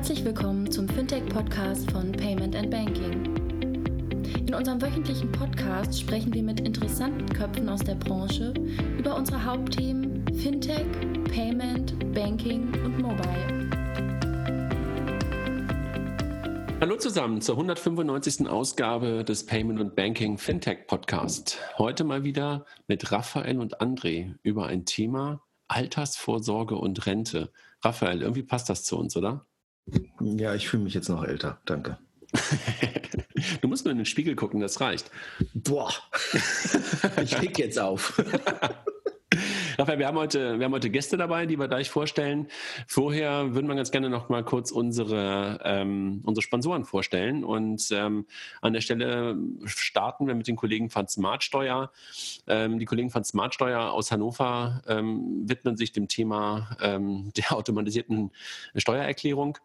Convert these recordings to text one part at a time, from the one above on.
Herzlich willkommen zum Fintech-Podcast von Payment and Banking. In unserem wöchentlichen Podcast sprechen wir mit interessanten Köpfen aus der Branche über unsere Hauptthemen Fintech, Payment, Banking und Mobile. Hallo zusammen zur 195. Ausgabe des Payment und Banking Fintech Podcast. Heute mal wieder mit Raphael und André über ein Thema Altersvorsorge und Rente. Raphael, irgendwie passt das zu uns, oder? Ja, ich fühle mich jetzt noch älter. Danke. du musst nur in den Spiegel gucken, das reicht. Boah, ich leg jetzt auf. Raphael, wir haben, heute, wir haben heute Gäste dabei, die wir gleich vorstellen. Vorher würden wir ganz gerne noch mal kurz unsere, ähm, unsere Sponsoren vorstellen. Und ähm, an der Stelle starten wir mit den Kollegen von Smartsteuer. Ähm, die Kollegen von Smartsteuer aus Hannover ähm, widmen sich dem Thema ähm, der automatisierten Steuererklärung.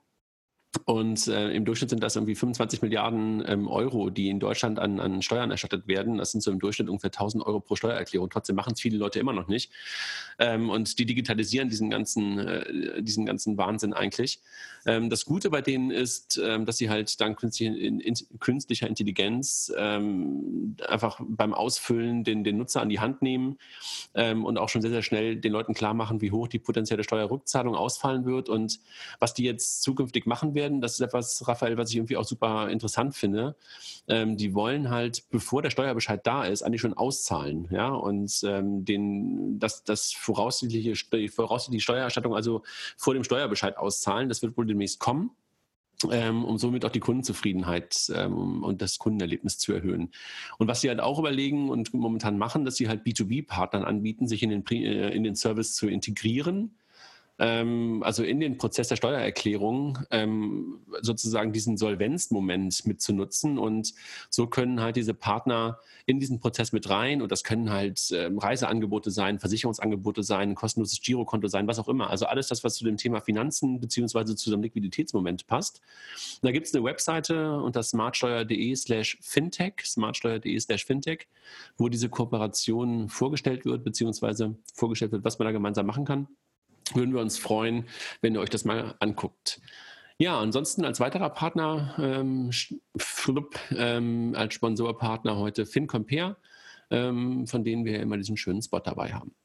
Und äh, im Durchschnitt sind das irgendwie 25 Milliarden ähm, Euro, die in Deutschland an, an Steuern erstattet werden. Das sind so im Durchschnitt ungefähr 1000 Euro pro Steuererklärung. Trotzdem machen es viele Leute immer noch nicht. Ähm, und die digitalisieren diesen ganzen, äh, diesen ganzen Wahnsinn eigentlich. Ähm, das Gute bei denen ist, ähm, dass sie halt dank künstlicher, in, in, künstlicher Intelligenz ähm, einfach beim Ausfüllen den, den Nutzer an die Hand nehmen ähm, und auch schon sehr, sehr schnell den Leuten klar machen, wie hoch die potenzielle Steuerrückzahlung ausfallen wird und was die jetzt zukünftig machen werden werden. Das ist etwas, Raphael, was ich irgendwie auch super interessant finde. Ähm, die wollen halt, bevor der Steuerbescheid da ist, eigentlich schon auszahlen. Ja, und ähm, den, das, das voraussichtliche, voraussichtliche Steuererstattung also vor dem Steuerbescheid auszahlen, das wird wohl demnächst kommen. Ähm, um somit auch die Kundenzufriedenheit ähm, und das Kundenerlebnis zu erhöhen. Und was sie halt auch überlegen und momentan machen, dass sie halt B2B-Partnern anbieten, sich in den, äh, in den Service zu integrieren also in den Prozess der Steuererklärung ähm, sozusagen diesen Solvenzmoment mitzunutzen. Und so können halt diese Partner in diesen Prozess mit rein. Und das können halt ähm, Reiseangebote sein, Versicherungsangebote sein, kostenloses Girokonto sein, was auch immer. Also alles das, was zu dem Thema Finanzen beziehungsweise zu dem Liquiditätsmoment passt. Und da gibt es eine Webseite unter smartsteuer.de slash fintech, smartsteuer.de slash fintech, wo diese Kooperation vorgestellt wird, beziehungsweise vorgestellt wird, was man da gemeinsam machen kann würden wir uns freuen, wenn ihr euch das mal anguckt. Ja, ansonsten als weiterer Partner, ähm, Flip, ähm, als Sponsorpartner heute FinCompare, ähm, von denen wir immer diesen schönen Spot dabei haben.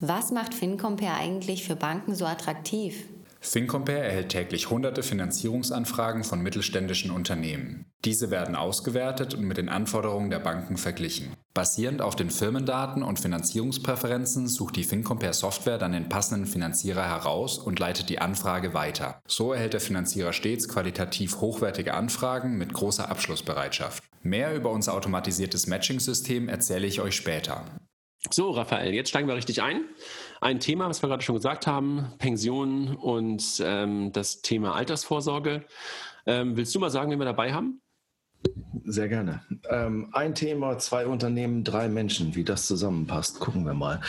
Was macht FinCompare eigentlich für Banken so attraktiv? FinCompare erhält täglich hunderte Finanzierungsanfragen von mittelständischen Unternehmen. Diese werden ausgewertet und mit den Anforderungen der Banken verglichen. Basierend auf den Firmendaten und Finanzierungspräferenzen sucht die FinCompare Software dann den passenden Finanzierer heraus und leitet die Anfrage weiter. So erhält der Finanzierer stets qualitativ hochwertige Anfragen mit großer Abschlussbereitschaft. Mehr über unser automatisiertes Matching-System erzähle ich euch später. So, Raphael, jetzt steigen wir richtig ein. Ein Thema, was wir gerade schon gesagt haben, Pensionen und ähm, das Thema Altersvorsorge. Ähm, willst du mal sagen, wen wir dabei haben? Sehr gerne. Ähm, ein Thema, zwei Unternehmen, drei Menschen, wie das zusammenpasst, gucken wir mal.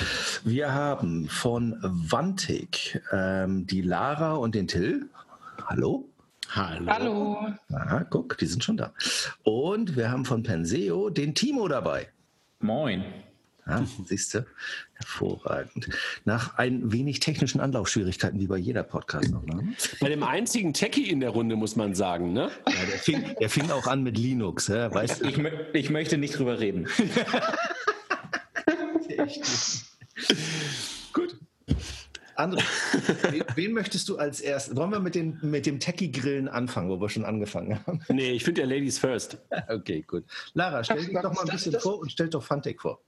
Wir haben von Vantik ähm, die Lara und den Till. Hallo. Hallo. Hallo. Aha, guck, die sind schon da. Und wir haben von Penseo den Timo dabei. Moin. Ja, siehst du? Hervorragend. Nach ein wenig technischen Anlaufschwierigkeiten, wie bei jeder Podcast noch. Ne? Bei dem einzigen Techie in der Runde, muss man sagen. Ne? Ja, der, fing, der fing auch an mit Linux. Ja, weißt du? ich, ich möchte nicht drüber reden. Gut. André, wen, wen, möchtest du als erstes? Wollen wir mit, den, mit dem Techie-Grillen anfangen, wo wir schon angefangen haben? Nee, ich finde ja Ladies first. Okay, gut. Lara, stell dich doch mal ein bisschen vor und stell doch Fantech vor.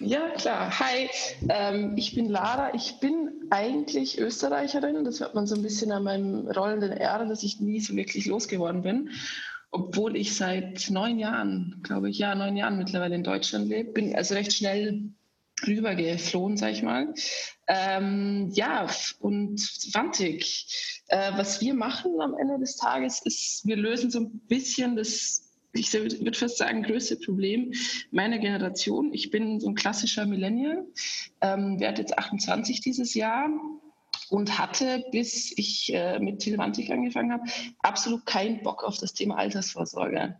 Ja, klar. Hi, ähm, ich bin Lara. Ich bin eigentlich Österreicherin. Das hört man so ein bisschen an meinem rollenden R, dass ich nie so wirklich losgeworden bin. Obwohl ich seit neun Jahren, glaube ich, ja, neun Jahren mittlerweile in Deutschland lebe. Bin also recht schnell rübergeflohen, sag ich mal. Ähm, ja, und 20. Äh, was wir machen am Ende des Tages ist, wir lösen so ein bisschen das ich würde fast sagen, größte Problem meiner Generation. Ich bin so ein klassischer Millennial, ähm, werde jetzt 28 dieses Jahr und hatte, bis ich äh, mit Telemantik angefangen habe, absolut keinen Bock auf das Thema Altersvorsorge.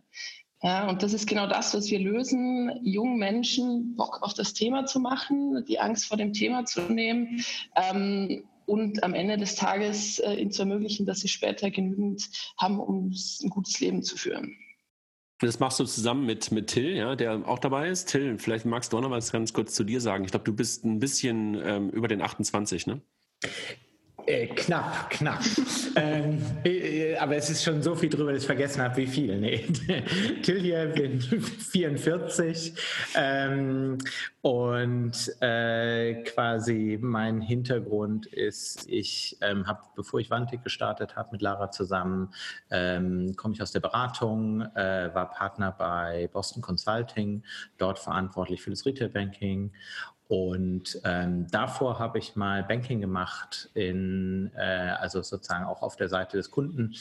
Ja, und das ist genau das, was wir lösen, jungen Menschen Bock auf das Thema zu machen, die Angst vor dem Thema zu nehmen. Ähm, und am Ende des Tages äh, ihnen zu ermöglichen, dass sie später genügend haben, um ein gutes Leben zu führen. Das machst du zusammen mit, mit Till, ja, der auch dabei ist. Till, vielleicht magst du auch noch was ganz kurz zu dir sagen. Ich glaube, du bist ein bisschen ähm, über den 28, ne? Äh, knapp, knapp. ähm, äh, aber es ist schon so viel drüber, dass ich vergessen habe, wie viel. Nee. Till hier, bin 44 ähm, und äh, quasi mein Hintergrund ist, ich ähm, habe, bevor ich Wantig gestartet habe mit Lara zusammen, ähm, komme ich aus der Beratung, äh, war Partner bei Boston Consulting, dort verantwortlich für das Retail Banking und ähm, davor habe ich mal Banking gemacht, in, äh, also sozusagen auch auf der Seite des Kunden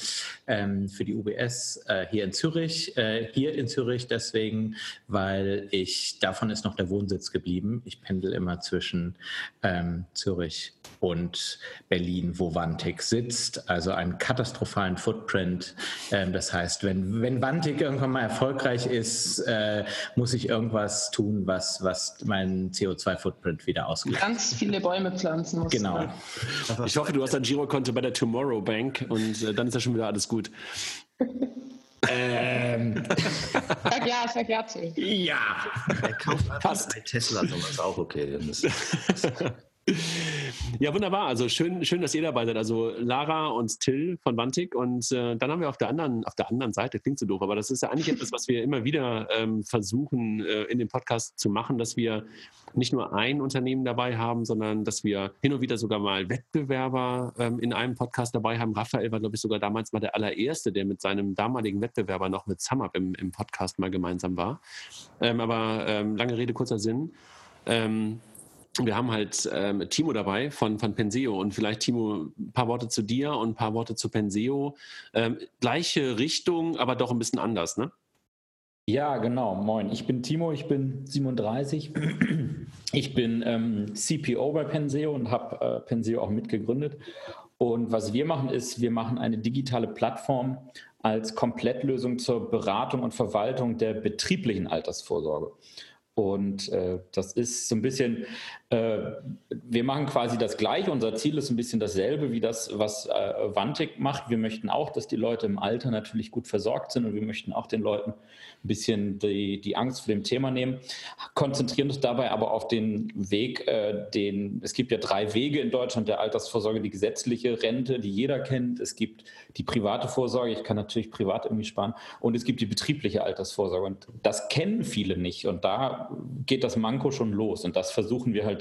ähm, für die UBS äh, hier in Zürich. Äh, hier in Zürich deswegen, weil ich, davon ist noch der Wohnsitz geblieben. Ich pendel immer zwischen ähm, Zürich und Berlin, wo Wantig sitzt. Also einen katastrophalen Footprint. Ähm, das heißt, wenn, wenn Wantig irgendwann mal erfolgreich ist, äh, muss ich irgendwas tun, was, was meinen CO2 Footprint wieder ausgleicht. Ganz viele Bäume pflanzen. Musst genau. Ich hoffe, du hast ein Girokonto bei der Tomorrow Bank und äh, dann ist ja schon wieder alles gut. ähm. Sag ja, sag ja zu. Ja. Er kauft Fast. ein Tesla, sowas auch okay. Ja, wunderbar. Also schön, schön, dass ihr dabei seid. Also Lara und Till von Wantik. Und äh, dann haben wir auf der anderen, auf der anderen Seite, klingt so doof, aber das ist ja eigentlich etwas, was wir immer wieder ähm, versuchen äh, in dem Podcast zu machen, dass wir nicht nur ein Unternehmen dabei haben, sondern dass wir hin und wieder sogar mal Wettbewerber ähm, in einem Podcast dabei haben. Raphael war, glaube ich, sogar damals mal der allererste, der mit seinem damaligen Wettbewerber noch mit SumUp im, im Podcast mal gemeinsam war. Ähm, aber ähm, lange Rede, kurzer Sinn. Ähm, wir haben halt ähm, Timo dabei von, von Penseo und vielleicht Timo ein paar Worte zu dir und ein paar Worte zu Penseo. Ähm, gleiche Richtung, aber doch ein bisschen anders, ne? Ja, genau. Moin. Ich bin Timo, ich bin 37. Ich bin ähm, CPO bei Penseo und habe äh, Penseo auch mitgegründet. Und was wir machen, ist, wir machen eine digitale Plattform als Komplettlösung zur Beratung und Verwaltung der betrieblichen Altersvorsorge. Und äh, das ist so ein bisschen, wir machen quasi das Gleiche. Unser Ziel ist ein bisschen dasselbe wie das, was äh, Vantic macht. Wir möchten auch, dass die Leute im Alter natürlich gut versorgt sind und wir möchten auch den Leuten ein bisschen die, die Angst vor dem Thema nehmen. Konzentrieren uns dabei aber auf den Weg, äh, den, es gibt ja drei Wege in Deutschland der Altersvorsorge. Die gesetzliche Rente, die jeder kennt. Es gibt die private Vorsorge, ich kann natürlich privat irgendwie sparen. Und es gibt die betriebliche Altersvorsorge. Und das kennen viele nicht. Und da geht das Manko schon los. Und das versuchen wir halt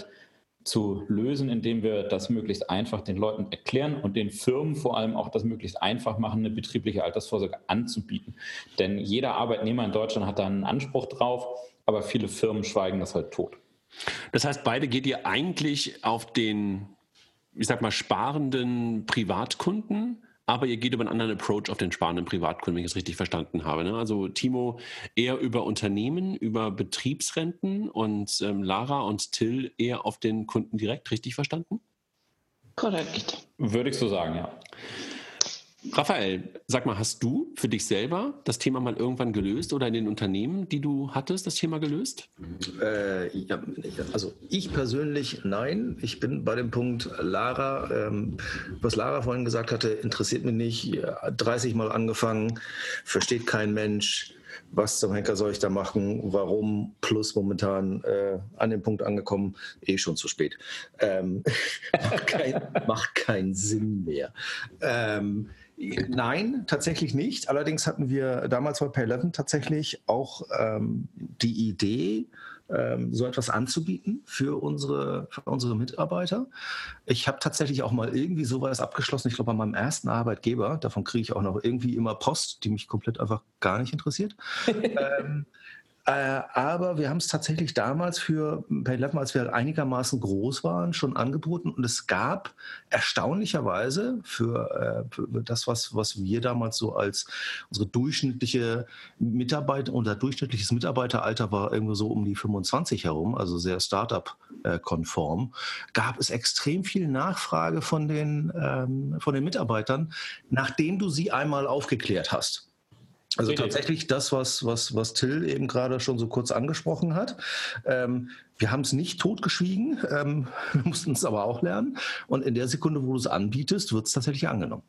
zu lösen, indem wir das möglichst einfach den Leuten erklären und den Firmen vor allem auch das möglichst einfach machen, eine betriebliche Altersvorsorge anzubieten. Denn jeder Arbeitnehmer in Deutschland hat da einen Anspruch drauf, aber viele Firmen schweigen das halt tot. Das heißt, beide geht ihr eigentlich auf den, ich sag mal, sparenden Privatkunden aber ihr geht über einen anderen Approach auf den sparenden Privatkunden, wenn ich es richtig verstanden habe. Ne? Also Timo eher über Unternehmen, über Betriebsrenten und ähm, Lara und Till eher auf den Kunden direkt, richtig verstanden? Korrekt. Würde ich so sagen, ja. Raphael, sag mal, hast du für dich selber das Thema mal irgendwann gelöst oder in den Unternehmen, die du hattest, das Thema gelöst? Äh, ja, also ich persönlich nein. Ich bin bei dem Punkt Lara, ähm, was Lara vorhin gesagt hatte, interessiert mich nicht. 30 Mal angefangen, versteht kein Mensch. Was zum Henker soll ich da machen? Warum? Plus momentan äh, an dem Punkt angekommen, eh schon zu spät. Ähm, macht, kein, keinen Sinn mehr. Ähm, Nein, tatsächlich nicht. Allerdings hatten wir damals bei Pay11 tatsächlich auch ähm, die Idee, ähm, so etwas anzubieten für unsere, für unsere Mitarbeiter. Ich habe tatsächlich auch mal irgendwie sowas abgeschlossen, ich glaube bei meinem ersten Arbeitgeber. Davon kriege ich auch noch irgendwie immer Post, die mich komplett einfach gar nicht interessiert. ähm, äh, aber wir haben es tatsächlich damals für PayLab, als wir einigermaßen groß waren, schon angeboten. Und es gab erstaunlicherweise für, äh, für das, was, was wir damals so als unsere durchschnittliche Mitarbeiter, unser durchschnittliches Mitarbeiteralter war irgendwo so um die 25 herum, also sehr Startup-konform, gab es extrem viel Nachfrage von den, ähm, von den Mitarbeitern, nachdem du sie einmal aufgeklärt hast. Also tatsächlich das, was, was, was Till eben gerade schon so kurz angesprochen hat. Ähm, wir haben es nicht totgeschwiegen, ähm, wir mussten es aber auch lernen. Und in der Sekunde, wo du es anbietest, wird es tatsächlich angenommen.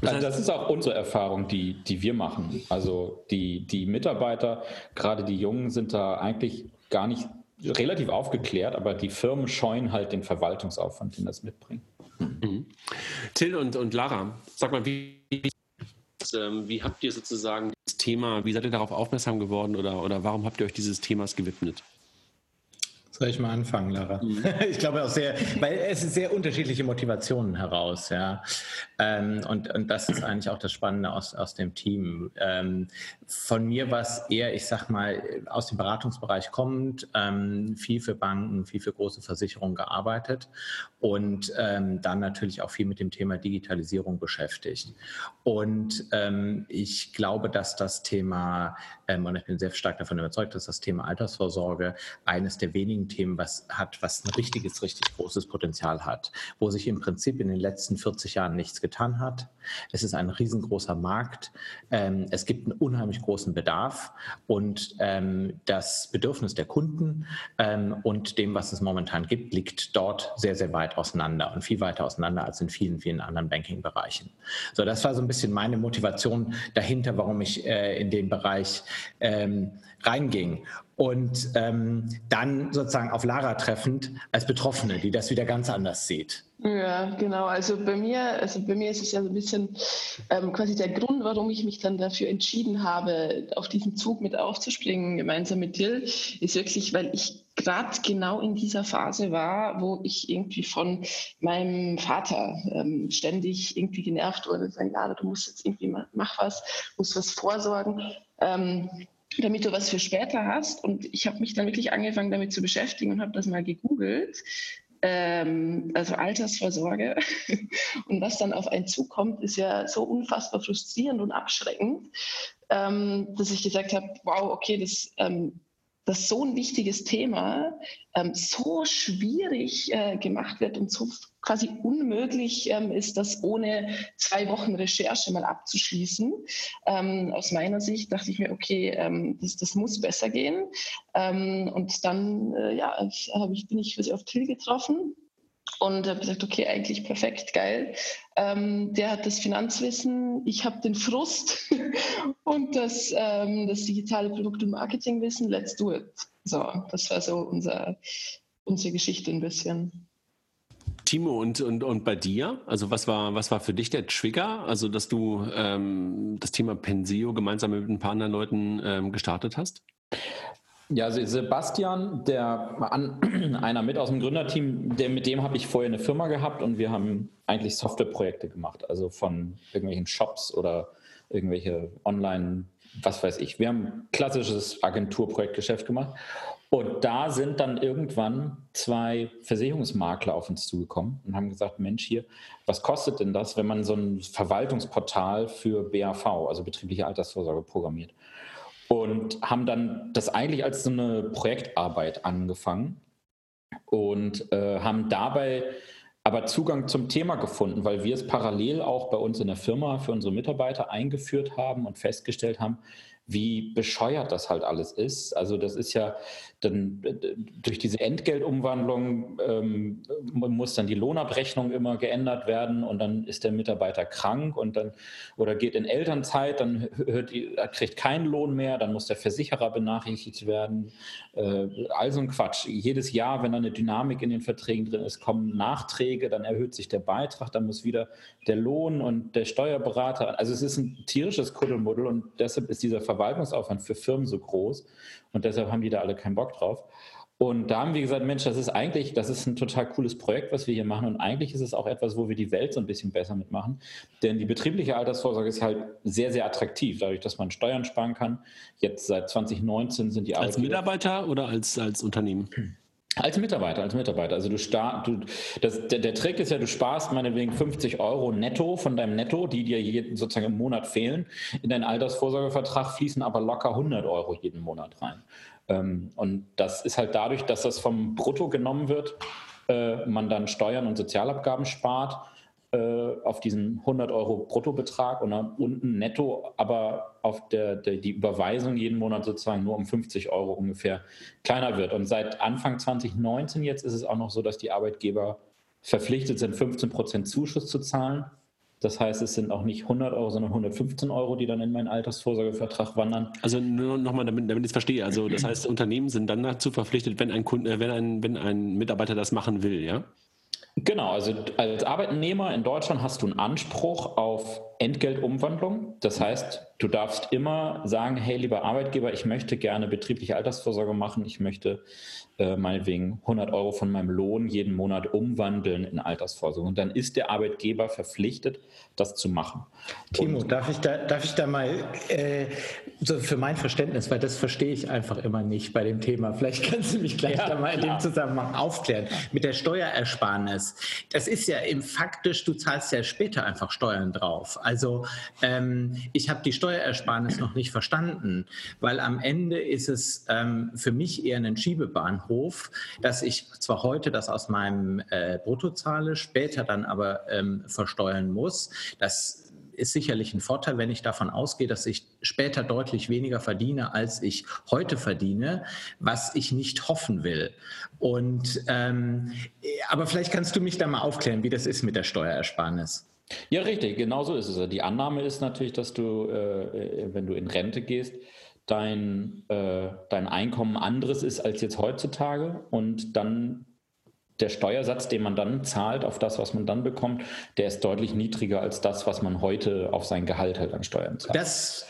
Also das ist auch unsere Erfahrung, die, die wir machen. Also die, die Mitarbeiter, gerade die Jungen, sind da eigentlich gar nicht relativ aufgeklärt, aber die Firmen scheuen halt den Verwaltungsaufwand, den das mitbringt. Mhm. Till und, und Lara, sag mal, wie, ähm, wie habt ihr sozusagen das Thema, wie seid ihr darauf aufmerksam geworden oder, oder warum habt ihr euch dieses Themas gewidmet? Soll ich mal anfangen, Lara? Mhm. Ich glaube auch sehr, weil es ist sehr unterschiedliche Motivationen heraus, ja. Ähm, und, und das ist eigentlich auch das Spannende aus, aus dem Team. Von mir war es eher, ich sag mal, aus dem Beratungsbereich kommend, ähm, viel für Banken, viel für große Versicherungen gearbeitet und ähm, dann natürlich auch viel mit dem Thema Digitalisierung beschäftigt. Und ähm, ich glaube, dass das Thema, ähm, und ich bin sehr stark davon überzeugt, dass das Thema Altersvorsorge eines der wenigen Themen was hat, was ein richtiges, richtig großes Potenzial hat, wo sich im Prinzip in den letzten 40 Jahren nichts getan hat. Es ist ein riesengroßer Markt. Ähm, es gibt einen unheimlich großen Bedarf und ähm, das Bedürfnis der Kunden ähm, und dem, was es momentan gibt, liegt dort sehr, sehr weit auseinander und viel weiter auseinander als in vielen, vielen anderen Banking-Bereichen. So, das war so ein bisschen meine Motivation dahinter, warum ich äh, in den Bereich ähm, reinging. Und ähm, dann sozusagen auf Lara treffend als Betroffene, die das wieder ganz anders sieht. Ja, genau. Also bei mir, also bei mir ist es ja so ein bisschen ähm, quasi der Grund, warum ich mich dann dafür entschieden habe, auf diesen Zug mit aufzuspringen, gemeinsam mit Dill, ist wirklich, weil ich gerade genau in dieser Phase war, wo ich irgendwie von meinem Vater ähm, ständig irgendwie genervt wurde. Sagen, ja, du musst jetzt irgendwie mach was, musst was vorsorgen. Ähm, damit du was für später hast. Und ich habe mich dann wirklich angefangen damit zu beschäftigen und habe das mal gegoogelt. Ähm, also Altersvorsorge. Und was dann auf einen zukommt, ist ja so unfassbar frustrierend und abschreckend, ähm, dass ich gesagt habe, wow, okay, das ähm, dass so ein wichtiges Thema ähm, so schwierig äh, gemacht wird und so quasi unmöglich ähm, ist, das ohne zwei Wochen Recherche mal abzuschließen. Ähm, aus meiner Sicht dachte ich mir, okay, ähm, das, das, muss besser gehen. Ähm, und dann äh, ja, ich, bin ich auf Till getroffen und habe gesagt, okay, eigentlich perfekt, geil. Ähm, der hat das Finanzwissen, ich habe den Frust und das, ähm, das digitale Produkt- und Marketingwissen, let's do it. So, das war so unser, unsere Geschichte ein bisschen. Timo, und, und, und bei dir? Also was war, was war für dich der Trigger? Also dass du ähm, das Thema Pensio gemeinsam mit ein paar anderen Leuten ähm, gestartet hast? Ja, also Sebastian, der einer mit aus dem Gründerteam, der, mit dem habe ich vorher eine Firma gehabt und wir haben eigentlich Softwareprojekte gemacht, also von irgendwelchen Shops oder irgendwelche Online, was weiß ich. Wir haben klassisches Agenturprojektgeschäft gemacht und da sind dann irgendwann zwei Versicherungsmakler auf uns zugekommen und haben gesagt, Mensch, hier, was kostet denn das, wenn man so ein Verwaltungsportal für BAV, also betriebliche Altersvorsorge, programmiert? Und haben dann das eigentlich als so eine Projektarbeit angefangen und äh, haben dabei aber Zugang zum Thema gefunden, weil wir es parallel auch bei uns in der Firma für unsere Mitarbeiter eingeführt haben und festgestellt haben, wie bescheuert das halt alles ist. Also das ist ja dann durch diese Entgeltumwandlung ähm, muss dann die Lohnabrechnung immer geändert werden und dann ist der Mitarbeiter krank und dann oder geht in Elternzeit, dann hört kriegt keinen Lohn mehr, dann muss der Versicherer benachrichtigt werden. Äh, also ein Quatsch. Jedes Jahr, wenn da eine Dynamik in den Verträgen drin ist, kommen Nachträge, dann erhöht sich der Beitrag, dann muss wieder der Lohn und der Steuerberater. Also es ist ein tierisches Kuddelmuddel und deshalb ist dieser Verwaltungsaufwand für Firmen so groß. Und deshalb haben die da alle keinen Bock drauf. Und da haben wir gesagt, Mensch, das ist eigentlich, das ist ein total cooles Projekt, was wir hier machen. Und eigentlich ist es auch etwas, wo wir die Welt so ein bisschen besser mitmachen. Denn die betriebliche Altersvorsorge ist halt sehr, sehr attraktiv, dadurch, dass man Steuern sparen kann. Jetzt seit 2019 sind die Als Mitarbeiter oder als, als Unternehmen? Als Mitarbeiter, als Mitarbeiter. Also du, start, du das, der, der Trick ist ja, du sparst meinetwegen 50 Euro netto von deinem Netto, die dir jeden, sozusagen im Monat fehlen. In deinen Altersvorsorgevertrag fließen aber locker 100 Euro jeden Monat rein. Ähm, und das ist halt dadurch, dass das vom Brutto genommen wird, äh, man dann Steuern und Sozialabgaben spart äh, auf diesen 100 Euro Bruttobetrag und dann unten netto, aber auf der, der, die Überweisung jeden Monat sozusagen nur um 50 Euro ungefähr kleiner wird. Und seit Anfang 2019 jetzt ist es auch noch so, dass die Arbeitgeber verpflichtet sind, 15 Prozent Zuschuss zu zahlen. Das heißt, es sind auch nicht 100 Euro, sondern 115 Euro, die dann in meinen Altersvorsorgevertrag wandern. Also nur nochmal, damit, damit ich es verstehe. Also das heißt, Unternehmen sind dann dazu verpflichtet, wenn ein, Kunde, äh, wenn ein, wenn ein Mitarbeiter das machen will, ja? Genau, also als Arbeitnehmer in Deutschland hast du einen Anspruch auf Entgeltumwandlung. Das heißt, du darfst immer sagen, hey, lieber Arbeitgeber, ich möchte gerne betriebliche Altersvorsorge machen, ich möchte äh, meinetwegen 100 Euro von meinem Lohn jeden Monat umwandeln in Altersvorsorge. Und dann ist der Arbeitgeber verpflichtet, das zu machen. Timo, darf ich da, darf ich da mal äh, so für mein Verständnis, weil das verstehe ich einfach immer nicht bei dem Thema. Vielleicht kannst du mich gleich ja, da mal in dem Zusammenhang aufklären. Mit der Steuerersparnis. Das ist ja im faktisch, du zahlst ja später einfach Steuern drauf. Also ähm, ich habe die Steuerersparnis noch nicht verstanden, weil am Ende ist es ähm, für mich eher ein Schiebebahnhof, dass ich zwar heute das aus meinem äh, Brutto zahle, später dann aber ähm, versteuern muss. Das ist sicherlich ein Vorteil, wenn ich davon ausgehe, dass ich später deutlich weniger verdiene, als ich heute verdiene, was ich nicht hoffen will. Und ähm, aber vielleicht kannst du mich da mal aufklären, wie das ist mit der Steuerersparnis. Ja, richtig, genau so ist es. Die Annahme ist natürlich, dass du, äh, wenn du in Rente gehst, dein, äh, dein Einkommen anderes ist als jetzt heutzutage und dann der Steuersatz, den man dann zahlt auf das, was man dann bekommt, der ist deutlich niedriger als das, was man heute auf sein Gehalt halt an Steuern zahlt. Das,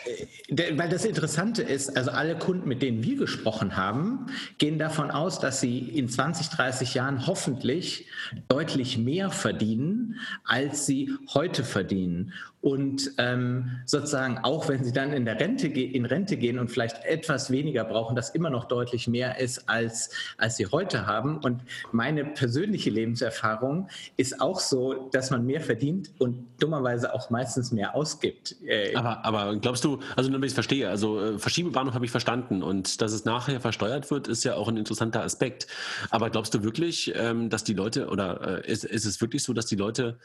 äh, weil das Interessante ist, also alle Kunden, mit denen wir gesprochen haben, gehen davon aus, dass sie in 20, 30 Jahren hoffentlich deutlich mehr verdienen, als sie heute verdienen. Und ähm, sozusagen, auch wenn sie dann in, der Rente, in Rente gehen und vielleicht etwas weniger brauchen, das immer noch deutlich mehr ist, als, als sie heute haben. Und meine persönliche Lebenserfahrung ist auch so, dass man mehr verdient und dummerweise auch meistens mehr ausgibt. Äh, aber, aber glaubst du, also damit ich es verstehe, also äh, Verschiebebahnhof habe ich verstanden und dass es nachher versteuert wird, ist ja auch ein interessanter Aspekt. Aber glaubst du wirklich, ähm, dass die Leute, oder äh, ist, ist es wirklich so, dass die Leute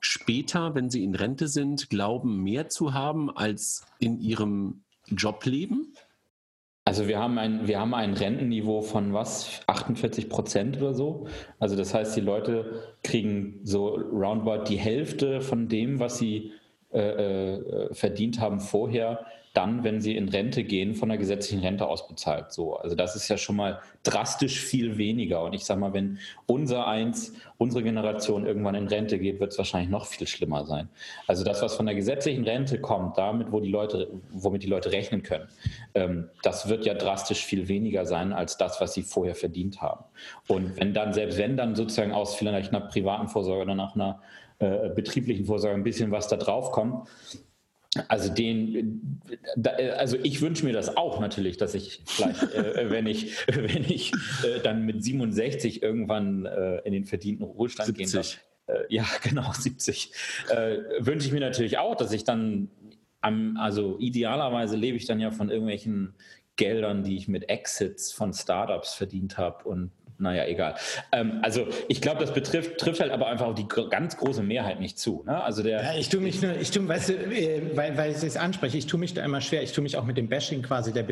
später, wenn sie in Rente sind, glauben, mehr zu haben als in ihrem Jobleben? Also wir haben ein, wir haben ein Rentenniveau von was? 48 Prozent oder so. Also das heißt, die Leute kriegen so roundabout die Hälfte von dem, was sie äh, äh, verdient haben vorher, dann, wenn sie in Rente gehen, von der gesetzlichen Rente ausbezahlt. So, also das ist ja schon mal drastisch viel weniger. Und ich sage mal, wenn unser eins, unsere Generation irgendwann in Rente geht, wird es wahrscheinlich noch viel schlimmer sein. Also das, was von der gesetzlichen Rente kommt, damit, wo die Leute, womit die Leute rechnen können, ähm, das wird ja drastisch viel weniger sein als das, was sie vorher verdient haben. Und wenn dann, selbst wenn dann sozusagen aus vielleicht einer privaten Vorsorge oder nach einer äh, betrieblichen Vorsorge ein bisschen was da drauf kommt, also den, also ich wünsche mir das auch natürlich, dass ich vielleicht, äh, wenn ich, wenn ich äh, dann mit 67 irgendwann äh, in den verdienten Ruhestand 70. gehen darf. Äh, ja, genau, 70. Äh, wünsche ich mir natürlich auch, dass ich dann, am, also idealerweise lebe ich dann ja von irgendwelchen Geldern, die ich mit Exits von Startups verdient habe und naja, egal. Ähm, also ich glaube, das betrifft, trifft halt aber einfach die ganz große Mehrheit nicht zu. Ne? Also der, ja, ich tue mich nur, ich tue, weißt du, äh, weil, weil ich es anspreche, ich tue mich da immer schwer. Ich tue mich auch mit dem Bashing quasi der,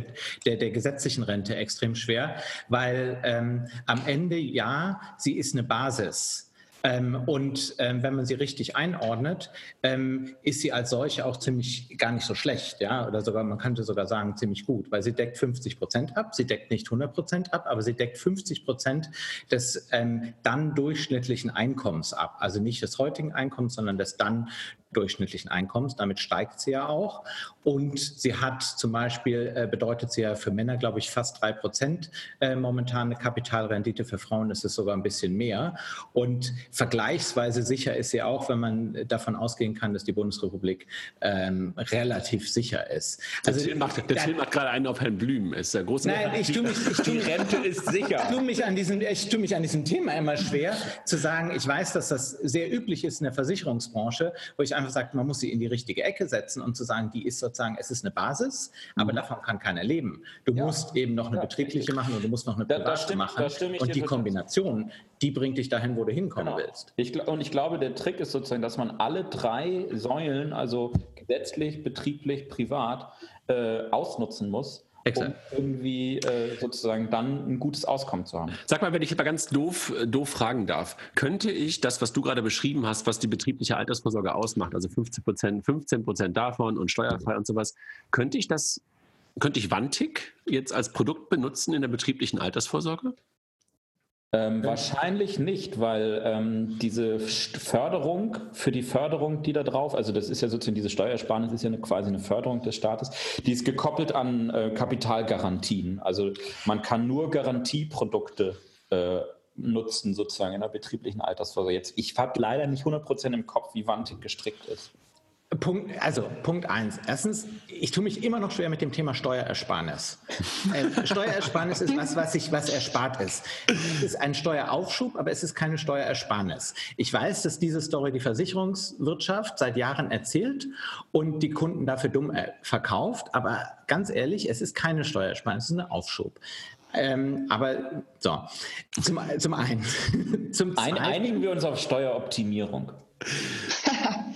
der, der gesetzlichen Rente extrem schwer, weil ähm, am Ende ja, sie ist eine Basis. Ähm, und ähm, wenn man sie richtig einordnet, ähm, ist sie als solche auch ziemlich gar nicht so schlecht, ja, oder sogar, man könnte sogar sagen, ziemlich gut, weil sie deckt 50 Prozent ab, sie deckt nicht 100 Prozent ab, aber sie deckt 50 Prozent des ähm, dann durchschnittlichen Einkommens ab. Also nicht des heutigen Einkommens, sondern des dann durchschnittlichen Einkommens. Damit steigt sie ja auch. Und sie hat zum Beispiel, äh, bedeutet sie ja für Männer, glaube ich, fast drei Prozent äh, momentan eine Kapitalrendite. Für Frauen ist es sogar ein bisschen mehr. Und vergleichsweise sicher ist sie auch, wenn man davon ausgehen kann, dass die Bundesrepublik ähm, relativ sicher ist. Also, der Film macht, der Film macht gerade einen auf Herrn Blüm. Ist der große Nein, ich tue mich, ich tue, die Rente ist sicher. Ich tue, mich an diesem, ich tue mich an diesem Thema immer schwer, zu sagen, ich weiß, dass das sehr üblich ist in der Versicherungsbranche, wo ich einfach einfach sagt, man muss sie in die richtige Ecke setzen und zu sagen, die ist sozusagen, es ist eine Basis, aber mhm. davon kann keiner leben. Du ja. musst eben noch eine ja. betriebliche machen und du musst noch eine private da stimmt, machen. und die Kombination, die bringt dich dahin, wo du hinkommen genau. willst. Ich, und ich glaube, der Trick ist sozusagen, dass man alle drei Säulen, also gesetzlich, betrieblich, privat, äh, ausnutzen muss, Exakt. um irgendwie äh, sozusagen dann ein gutes Auskommen zu haben. Sag mal, wenn ich aber ganz doof, äh, doof fragen darf, könnte ich das, was du gerade beschrieben hast, was die betriebliche Altersvorsorge ausmacht, also 15 Prozent, 15 Prozent davon und steuerfrei und sowas, könnte ich das, könnte ich Wantig jetzt als Produkt benutzen in der betrieblichen Altersvorsorge? Ähm, wahrscheinlich nicht, weil ähm, diese Förderung, für die Förderung, die da drauf, also das ist ja sozusagen diese Steuersparnis, ist ja eine, quasi eine Förderung des Staates, die ist gekoppelt an äh, Kapitalgarantien. Also man kann nur Garantieprodukte äh, nutzen, sozusagen in der betrieblichen Altersvorsorge. Jetzt, ich habe leider nicht 100% im Kopf, wie Wantig gestrickt ist. Punkt, also Punkt eins. Erstens, ich tue mich immer noch schwer mit dem Thema Steuerersparnis. äh, Steuerersparnis ist was, was sich was erspart ist. Es ist ein Steueraufschub, aber es ist keine Steuerersparnis. Ich weiß, dass diese Story die Versicherungswirtschaft seit Jahren erzählt und die Kunden dafür dumm äh, verkauft. Aber ganz ehrlich, es ist keine Steuerersparnis, es ist ein Aufschub. Ähm, aber so, zum, zum einen. zum Ein, einigen wir uns auf Steueroptimierung.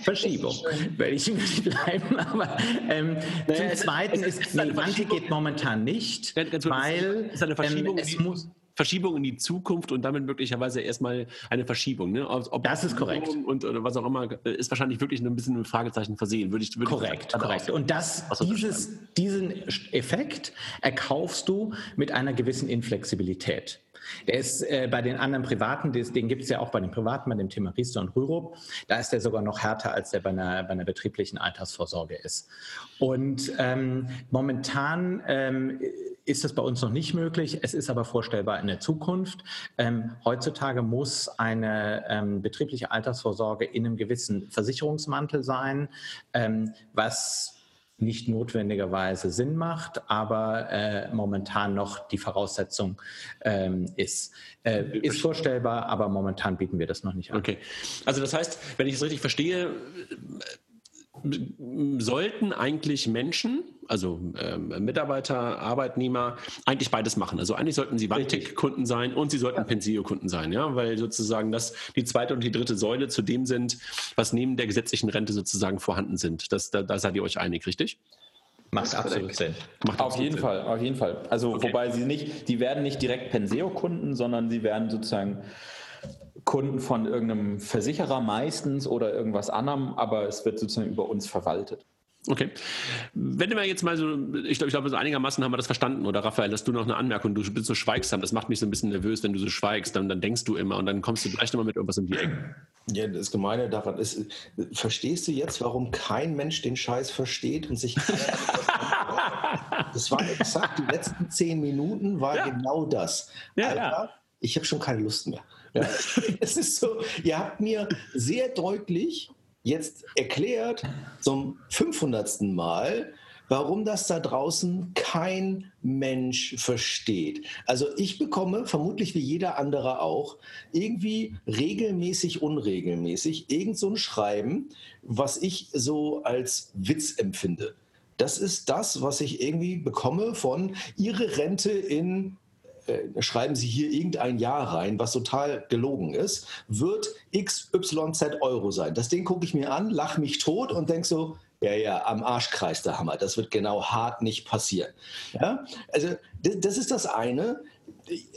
Verschiebung. Werde ich nicht bleiben, aber ähm, zum Zweiten ist, nee, Wanti geht momentan nicht, weil es eine Verschiebung ähm, es muss, Verschiebung in die Zukunft und damit möglicherweise erstmal eine Verschiebung. Ne? Ob das ist korrekt. Und oder was auch immer, ist wahrscheinlich wirklich ein bisschen ein Fragezeichen versehen. Würde ich, würde korrekt, ich korrekt. Und das, dieses, diesen Effekt erkaufst du mit einer gewissen Inflexibilität. Der ist äh, bei den anderen Privaten, den gibt es ja auch bei den Privaten, bei dem Thema Riester und Rürup, da ist der sogar noch härter, als der bei einer, bei einer betrieblichen Altersvorsorge ist. Und ähm, momentan ähm, ist das bei uns noch nicht möglich. Es ist aber vorstellbar in der Zukunft. Ähm, heutzutage muss eine ähm, betriebliche Altersvorsorge in einem gewissen Versicherungsmantel sein, ähm, was nicht notwendigerweise Sinn macht, aber äh, momentan noch die Voraussetzung ähm, ist. Äh, ist vorstellbar, aber momentan bieten wir das noch nicht an. Okay. Also das heißt, wenn ich es richtig verstehe, sollten eigentlich Menschen, also ähm, Mitarbeiter, Arbeitnehmer, eigentlich beides machen. Also eigentlich sollten sie Vantic-Kunden sein und sie sollten ja. Pensio-Kunden sein, ja, weil sozusagen das die zweite und die dritte Säule zu dem sind, was neben der gesetzlichen Rente sozusagen vorhanden sind. Das, da, da seid ihr euch einig, richtig? Macht absolut Sinn. Macht auf jeden Sinn. Fall, auf jeden Fall. Also okay. wobei sie nicht, die werden nicht direkt Penseo-Kunden, sondern sie werden sozusagen Kunden von irgendeinem Versicherer meistens oder irgendwas anderem, aber es wird sozusagen über uns verwaltet. Okay. Wenn wir jetzt mal so, ich glaube, ich glaube, so einigermaßen haben wir das verstanden, oder Raphael, dass du noch eine Anmerkung, du bist so schweigsam, das macht mich so ein bisschen nervös, wenn du so schweigst, dann, dann denkst du immer und dann kommst du gleich nochmal mit irgendwas um die Ecke. Ja, das Gemeine daran ist, verstehst du jetzt, warum kein Mensch den Scheiß versteht und sich Das war exakt, die letzten zehn Minuten war ja. genau das. Ja, Alter, ja. ich habe schon keine Lust mehr. Ja, es ist so, ihr habt mir sehr deutlich jetzt erklärt, zum 500. Mal, warum das da draußen kein Mensch versteht. Also ich bekomme, vermutlich wie jeder andere auch, irgendwie regelmäßig, unregelmäßig irgend so ein Schreiben, was ich so als Witz empfinde. Das ist das, was ich irgendwie bekomme von Ihre Rente in äh, schreiben Sie hier irgendein Jahr rein, was total gelogen ist, wird XYZ Euro sein. Das Ding gucke ich mir an, lache mich tot und denke so, ja, ja, am Arschkreis der Hammer. Das wird genau hart nicht passieren. Ja? Also das ist das eine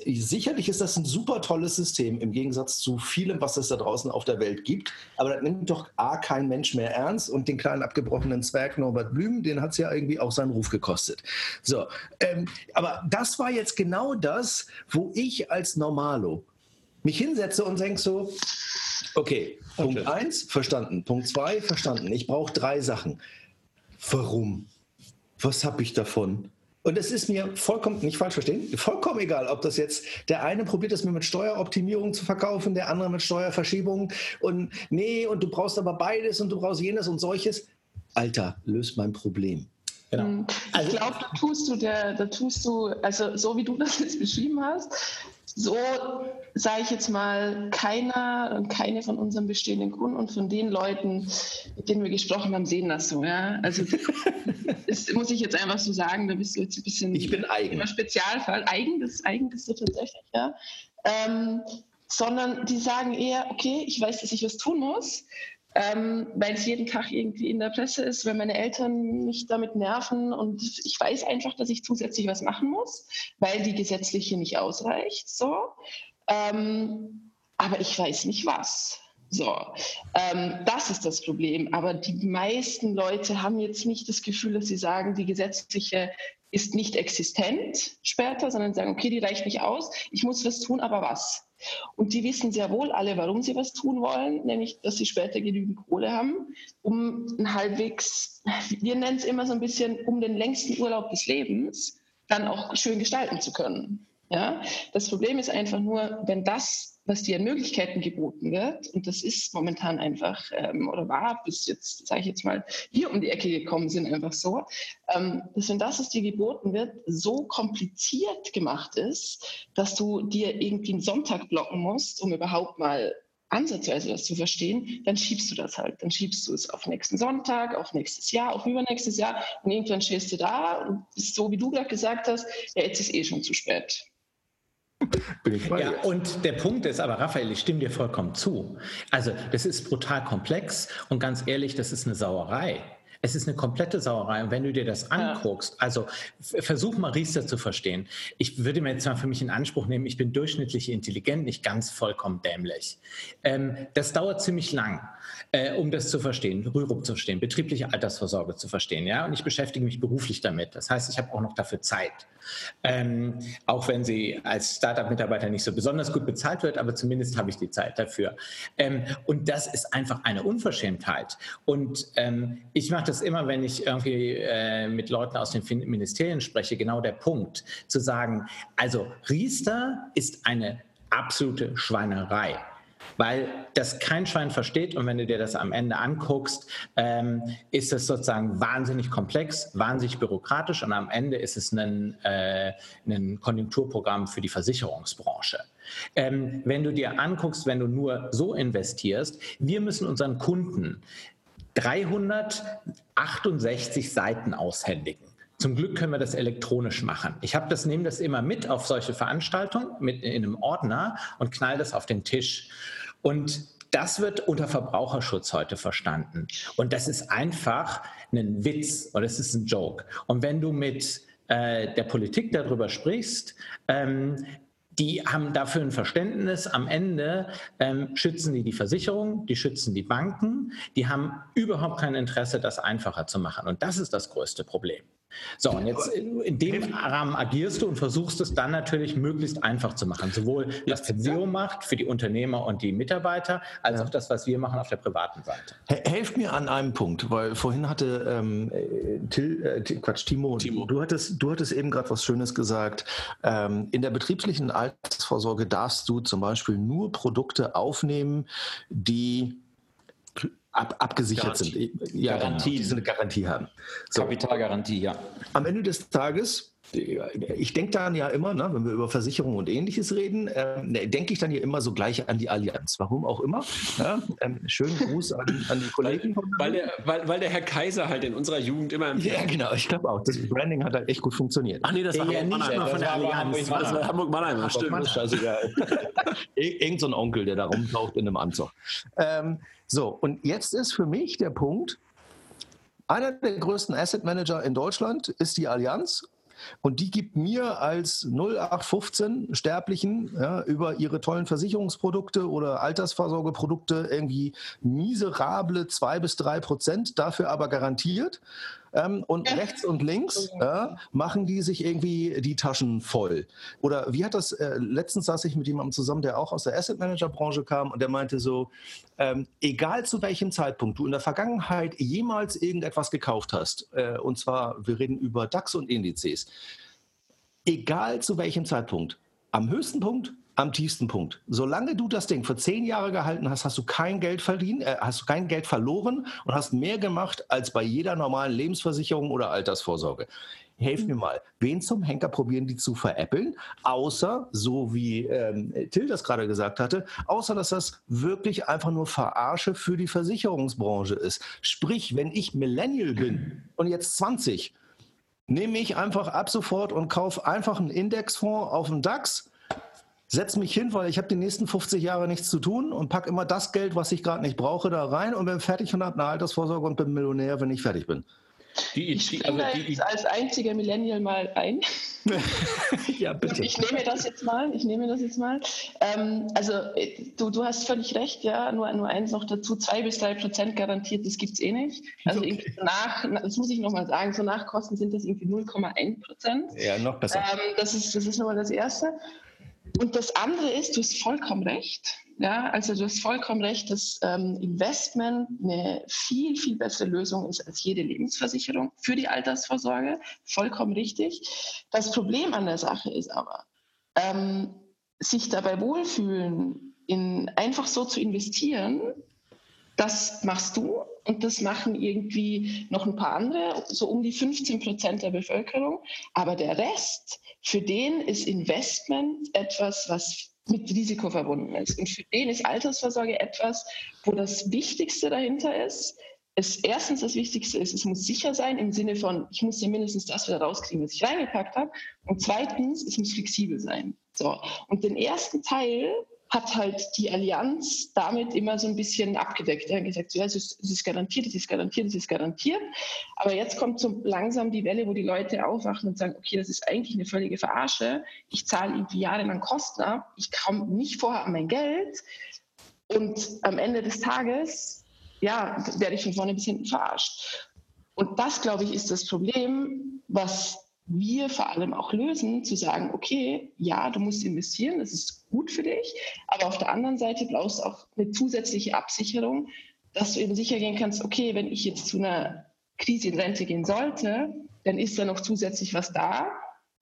sicherlich ist das ein super tolles System im Gegensatz zu vielem, was es da draußen auf der Welt gibt. Aber das nimmt doch A, kein Mensch mehr ernst und den kleinen abgebrochenen Zwerg Norbert Blüm, den hat es ja irgendwie auch seinen Ruf gekostet. So, ähm, aber das war jetzt genau das, wo ich als Normalo mich hinsetze und denke so, okay, Punkt okay. eins, verstanden. Punkt zwei, verstanden. Ich brauche drei Sachen. Warum? Was habe ich davon? Und es ist mir vollkommen, nicht falsch verstehen, vollkommen egal, ob das jetzt der eine probiert es mir mit Steueroptimierung zu verkaufen, der andere mit Steuerverschiebung und nee, und du brauchst aber beides und du brauchst jenes und solches. Alter, löst mein Problem. Genau. Hm. Also, ich glaube, da tust du, der, da tust du, also so wie du das jetzt beschrieben hast, so sage ich jetzt mal, keiner und keine von unseren bestehenden Kunden und von den Leuten, mit denen wir gesprochen haben, sehen das so. Ja? Also das muss ich jetzt einfach so sagen, da bist du jetzt ein bisschen ich bin eigen. Spezialfall. Eigen, das, eigen bist du tatsächlich, ja. Ähm, sondern die sagen eher, okay, ich weiß, dass ich was tun muss, ähm, weil es jeden Tag irgendwie in der Presse ist, weil meine Eltern mich damit nerven und ich weiß einfach, dass ich zusätzlich was machen muss, weil die gesetzliche nicht ausreicht. So. Ähm, aber ich weiß nicht was. So, ähm, das ist das Problem. Aber die meisten Leute haben jetzt nicht das Gefühl, dass sie sagen, die gesetzliche ist nicht existent später, sondern sagen, okay, die reicht nicht aus, ich muss was tun, aber was? Und die wissen sehr wohl alle, warum sie was tun wollen, nämlich, dass sie später genügend Kohle haben, um ein halbwegs, wir nennen es immer so ein bisschen, um den längsten Urlaub des Lebens dann auch schön gestalten zu können. Ja? Das Problem ist einfach nur, wenn das was dir an Möglichkeiten geboten wird. Und das ist momentan einfach, ähm, oder war bis jetzt, sage ich jetzt mal, hier um die Ecke gekommen sind, einfach so, ähm, dass wenn das, was dir geboten wird, so kompliziert gemacht ist, dass du dir irgendwie einen Sonntag blocken musst, um überhaupt mal ansatzweise das zu verstehen, dann schiebst du das halt. Dann schiebst du es auf nächsten Sonntag, auf nächstes Jahr, auf übernächstes Jahr und irgendwann stehst du da und bist so, wie du gerade gesagt hast, ja, jetzt ist eh schon zu spät. Bin ich bei ja, und der Punkt ist aber, Raphael, ich stimme dir vollkommen zu. Also, das ist brutal komplex und ganz ehrlich, das ist eine Sauerei. Es ist eine komplette Sauerei. Und wenn du dir das anguckst, also versuch mal Riester zu verstehen. Ich würde mir jetzt mal für mich in Anspruch nehmen, ich bin durchschnittlich intelligent, nicht ganz vollkommen dämlich. Ähm, das dauert ziemlich lang, äh, um das zu verstehen, Rürup zu verstehen, betriebliche Altersvorsorge zu verstehen. Ja? Und ich beschäftige mich beruflich damit. Das heißt, ich habe auch noch dafür Zeit. Ähm, auch wenn sie als Startup-Mitarbeiter nicht so besonders gut bezahlt wird, aber zumindest habe ich die Zeit dafür. Ähm, und das ist einfach eine Unverschämtheit. Und ähm, ich mache das das immer, wenn ich irgendwie äh, mit Leuten aus den Ministerien spreche, genau der Punkt, zu sagen, also Riester ist eine absolute Schweinerei weil das kein Schwein versteht und wenn du dir das am Ende anguckst, ähm, ist es sozusagen wahnsinnig komplex, wahnsinnig bürokratisch und am Ende ist es ein, äh, ein Konjunkturprogramm für die Versicherungsbranche. Ähm, wenn du dir anguckst, wenn du nur so investierst, wir müssen unseren Kunden 368 Seiten aushändigen. Zum Glück können wir das elektronisch machen. Ich habe das, nehme das immer mit auf solche Veranstaltungen mit in einem Ordner und knall das auf den Tisch. Und das wird unter Verbraucherschutz heute verstanden. Und das ist einfach ein Witz oder es ist ein Joke. Und wenn du mit äh, der Politik darüber sprichst, ähm, die haben dafür ein Verständnis. Am Ende ähm, schützen die die Versicherung, die schützen die Banken, die haben überhaupt kein Interesse, das einfacher zu machen. Und das ist das größte Problem. So, und jetzt in dem Rahmen agierst du und versuchst es dann natürlich möglichst einfach zu machen. Sowohl das Pensio macht für die Unternehmer und die Mitarbeiter, als auch das, was wir machen auf der privaten Seite. Helft mir an einem Punkt, weil vorhin hatte ähm, Till, äh, Quatsch, Timo, Timo, Du, hattest, du hattest eben gerade was Schönes gesagt. Ähm, in der betrieblichen Altersvorsorge darfst du zum Beispiel nur Produkte aufnehmen, die ab, abgesichert Garantie. sind. Ja, Garantie. Die eine Garantie haben. So. Kapitalgarantie, ja. Am Ende des Tages ich denke dann ja immer, ne, wenn wir über Versicherungen und ähnliches reden, äh, ne, denke ich dann ja immer so gleich an die Allianz. Warum auch immer. Ja, ähm, schönen Gruß an, an die Kollegen. Weil, weil, der, weil, weil, der, Herr Kaiser halt in unserer Jugend immer Ja, genau. Ich glaube auch. Das Branding hat halt echt gut funktioniert. Ach nee, das war ja, nicht mal von der Allianz. Das war Hamburg-Mannheim. Stimmt. Scheißegal. Irgend so ein Onkel, der da rumtaucht in einem Anzug. Ähm, so, und jetzt ist für mich der Punkt, einer der größten Asset Manager in Deutschland ist die Allianz und die gibt mir als 0815 Sterblichen ja, über ihre tollen Versicherungsprodukte oder Altersvorsorgeprodukte irgendwie miserable zwei bis drei Prozent, dafür aber garantiert. Ähm, und rechts und links äh, machen die sich irgendwie die Taschen voll. Oder wie hat das, äh, letztens saß ich mit jemandem zusammen, der auch aus der Asset Manager Branche kam und der meinte so, ähm, egal zu welchem Zeitpunkt du in der Vergangenheit jemals irgendetwas gekauft hast, äh, und zwar, wir reden über DAX und Indizes, egal zu welchem Zeitpunkt, am höchsten Punkt am tiefsten Punkt. Solange du das Ding für zehn Jahre gehalten hast, hast du kein Geld verdient, äh, hast du kein Geld verloren und hast mehr gemacht als bei jeder normalen Lebensversicherung oder Altersvorsorge. Helf mir mal, wen zum Henker probieren die zu veräppeln? Außer, so wie ähm, Till das gerade gesagt hatte, außer dass das wirklich einfach nur Verarsche für die Versicherungsbranche ist. Sprich, wenn ich Millennial bin und jetzt 20, nehme ich einfach ab sofort und kaufe einfach einen Indexfonds auf dem DAX setze mich hin, weil ich habe die nächsten 50 Jahre nichts zu tun und packe immer das Geld, was ich gerade nicht brauche, da rein und bin fertig und habe eine Altersvorsorge und bin Millionär, wenn ich fertig bin. Die, ich die, also die, als einziger Millennial mal ein. ja, bitte. Ich nehme das jetzt mal. Ich nehme das jetzt mal. Ähm, also du, du hast völlig recht, ja. Nur, nur eins noch dazu: zwei bis drei Prozent garantiert, das gibt es eh nicht. Also okay. nach, das muss ich nochmal sagen, so Nachkosten sind das irgendwie 0,1 Prozent. Ja, noch besser. Ähm, das ist, das ist nochmal das Erste. Und das andere ist, du hast vollkommen recht. Ja, also du hast vollkommen recht, dass ähm, Investment eine viel, viel bessere Lösung ist als jede Lebensversicherung für die Altersvorsorge. Vollkommen richtig. Das Problem an der Sache ist aber, ähm, sich dabei wohlfühlen, in einfach so zu investieren, das machst du und das machen irgendwie noch ein paar andere, so um die 15 Prozent der Bevölkerung. Aber der Rest, für den ist Investment etwas, was mit Risiko verbunden ist. Und für den ist Altersvorsorge etwas, wo das Wichtigste dahinter ist. Es erstens das Wichtigste ist, es muss sicher sein im Sinne von, ich muss ja mindestens das wieder rauskriegen, was ich reingepackt habe. Und zweitens, es muss flexibel sein. So. Und den ersten Teil, hat halt die Allianz damit immer so ein bisschen abgedeckt. Er hat gesagt, ja, es, ist, es ist garantiert, es ist garantiert, es ist garantiert. Aber jetzt kommt so langsam die Welle, wo die Leute aufwachen und sagen, okay, das ist eigentlich eine völlige Verarsche. Ich zahle irgendwie jahrelang Kosten ab, ich komme nicht vorher an mein Geld und am Ende des Tages, ja, werde ich von vorne bis hinten verarscht. Und das, glaube ich, ist das Problem, was wir vor allem auch lösen, zu sagen, okay, ja, du musst investieren, das ist gut für dich, aber auf der anderen Seite brauchst du auch eine zusätzliche Absicherung, dass du eben sicher gehen kannst, okay, wenn ich jetzt zu einer Krise in Rente gehen sollte, dann ist da noch zusätzlich was da,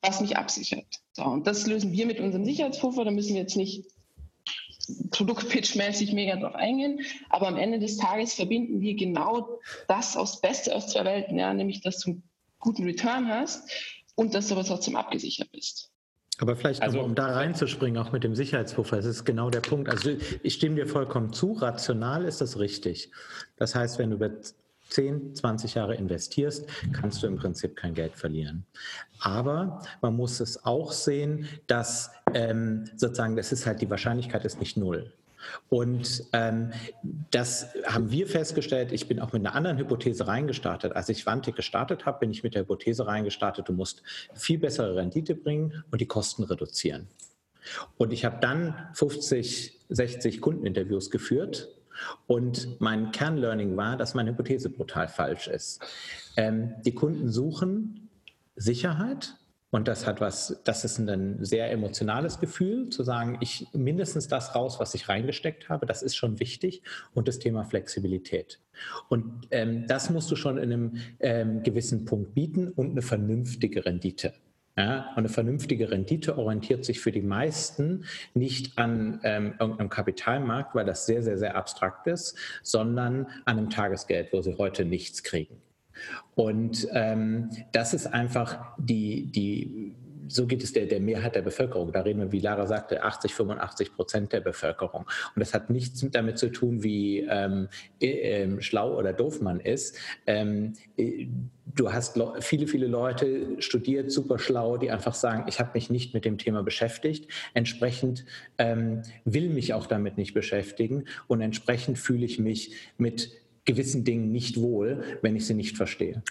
was mich absichert. So, und das lösen wir mit unserem Sicherheitspuffer, da müssen wir jetzt nicht produktpitchmäßig mega drauf eingehen, aber am Ende des Tages verbinden wir genau das aus Beste aus zwei Welten, ja, nämlich du einen guten Return hast und dass du aber trotzdem abgesichert bist. Aber vielleicht, also, um da reinzuspringen, auch mit dem Sicherheitspuffer, das ist genau der Punkt. Also ich stimme dir vollkommen zu, rational ist das richtig. Das heißt, wenn du über 10, 20 Jahre investierst, kannst du im Prinzip kein Geld verlieren. Aber man muss es auch sehen, dass ähm, sozusagen, das ist halt, die Wahrscheinlichkeit ist nicht null. Und ähm, das haben wir festgestellt. Ich bin auch mit einer anderen Hypothese reingestartet. Als ich Wantik gestartet habe, bin ich mit der Hypothese reingestartet, du musst viel bessere Rendite bringen und die Kosten reduzieren. Und ich habe dann 50, 60 Kundeninterviews geführt und mein Kernlearning war, dass meine Hypothese brutal falsch ist. Ähm, die Kunden suchen Sicherheit, und das hat was, das ist ein sehr emotionales Gefühl, zu sagen, ich mindestens das raus, was ich reingesteckt habe, das ist schon wichtig. Und das Thema Flexibilität. Und ähm, das musst du schon in einem ähm, gewissen Punkt bieten und eine vernünftige Rendite. Ja, und eine vernünftige Rendite orientiert sich für die meisten nicht an ähm, irgendeinem Kapitalmarkt, weil das sehr, sehr, sehr abstrakt ist, sondern an einem Tagesgeld, wo sie heute nichts kriegen. Und ähm, das ist einfach die, die so geht es der, der Mehrheit der Bevölkerung. Da reden wir, wie Lara sagte, 80, 85 Prozent der Bevölkerung. Und das hat nichts damit zu tun, wie ähm, äh, schlau oder doof man ist. Ähm, äh, du hast viele, viele Leute studiert, super schlau, die einfach sagen, ich habe mich nicht mit dem Thema beschäftigt. Entsprechend ähm, will mich auch damit nicht beschäftigen. Und entsprechend fühle ich mich mit gewissen Dingen nicht wohl, wenn ich sie nicht verstehe.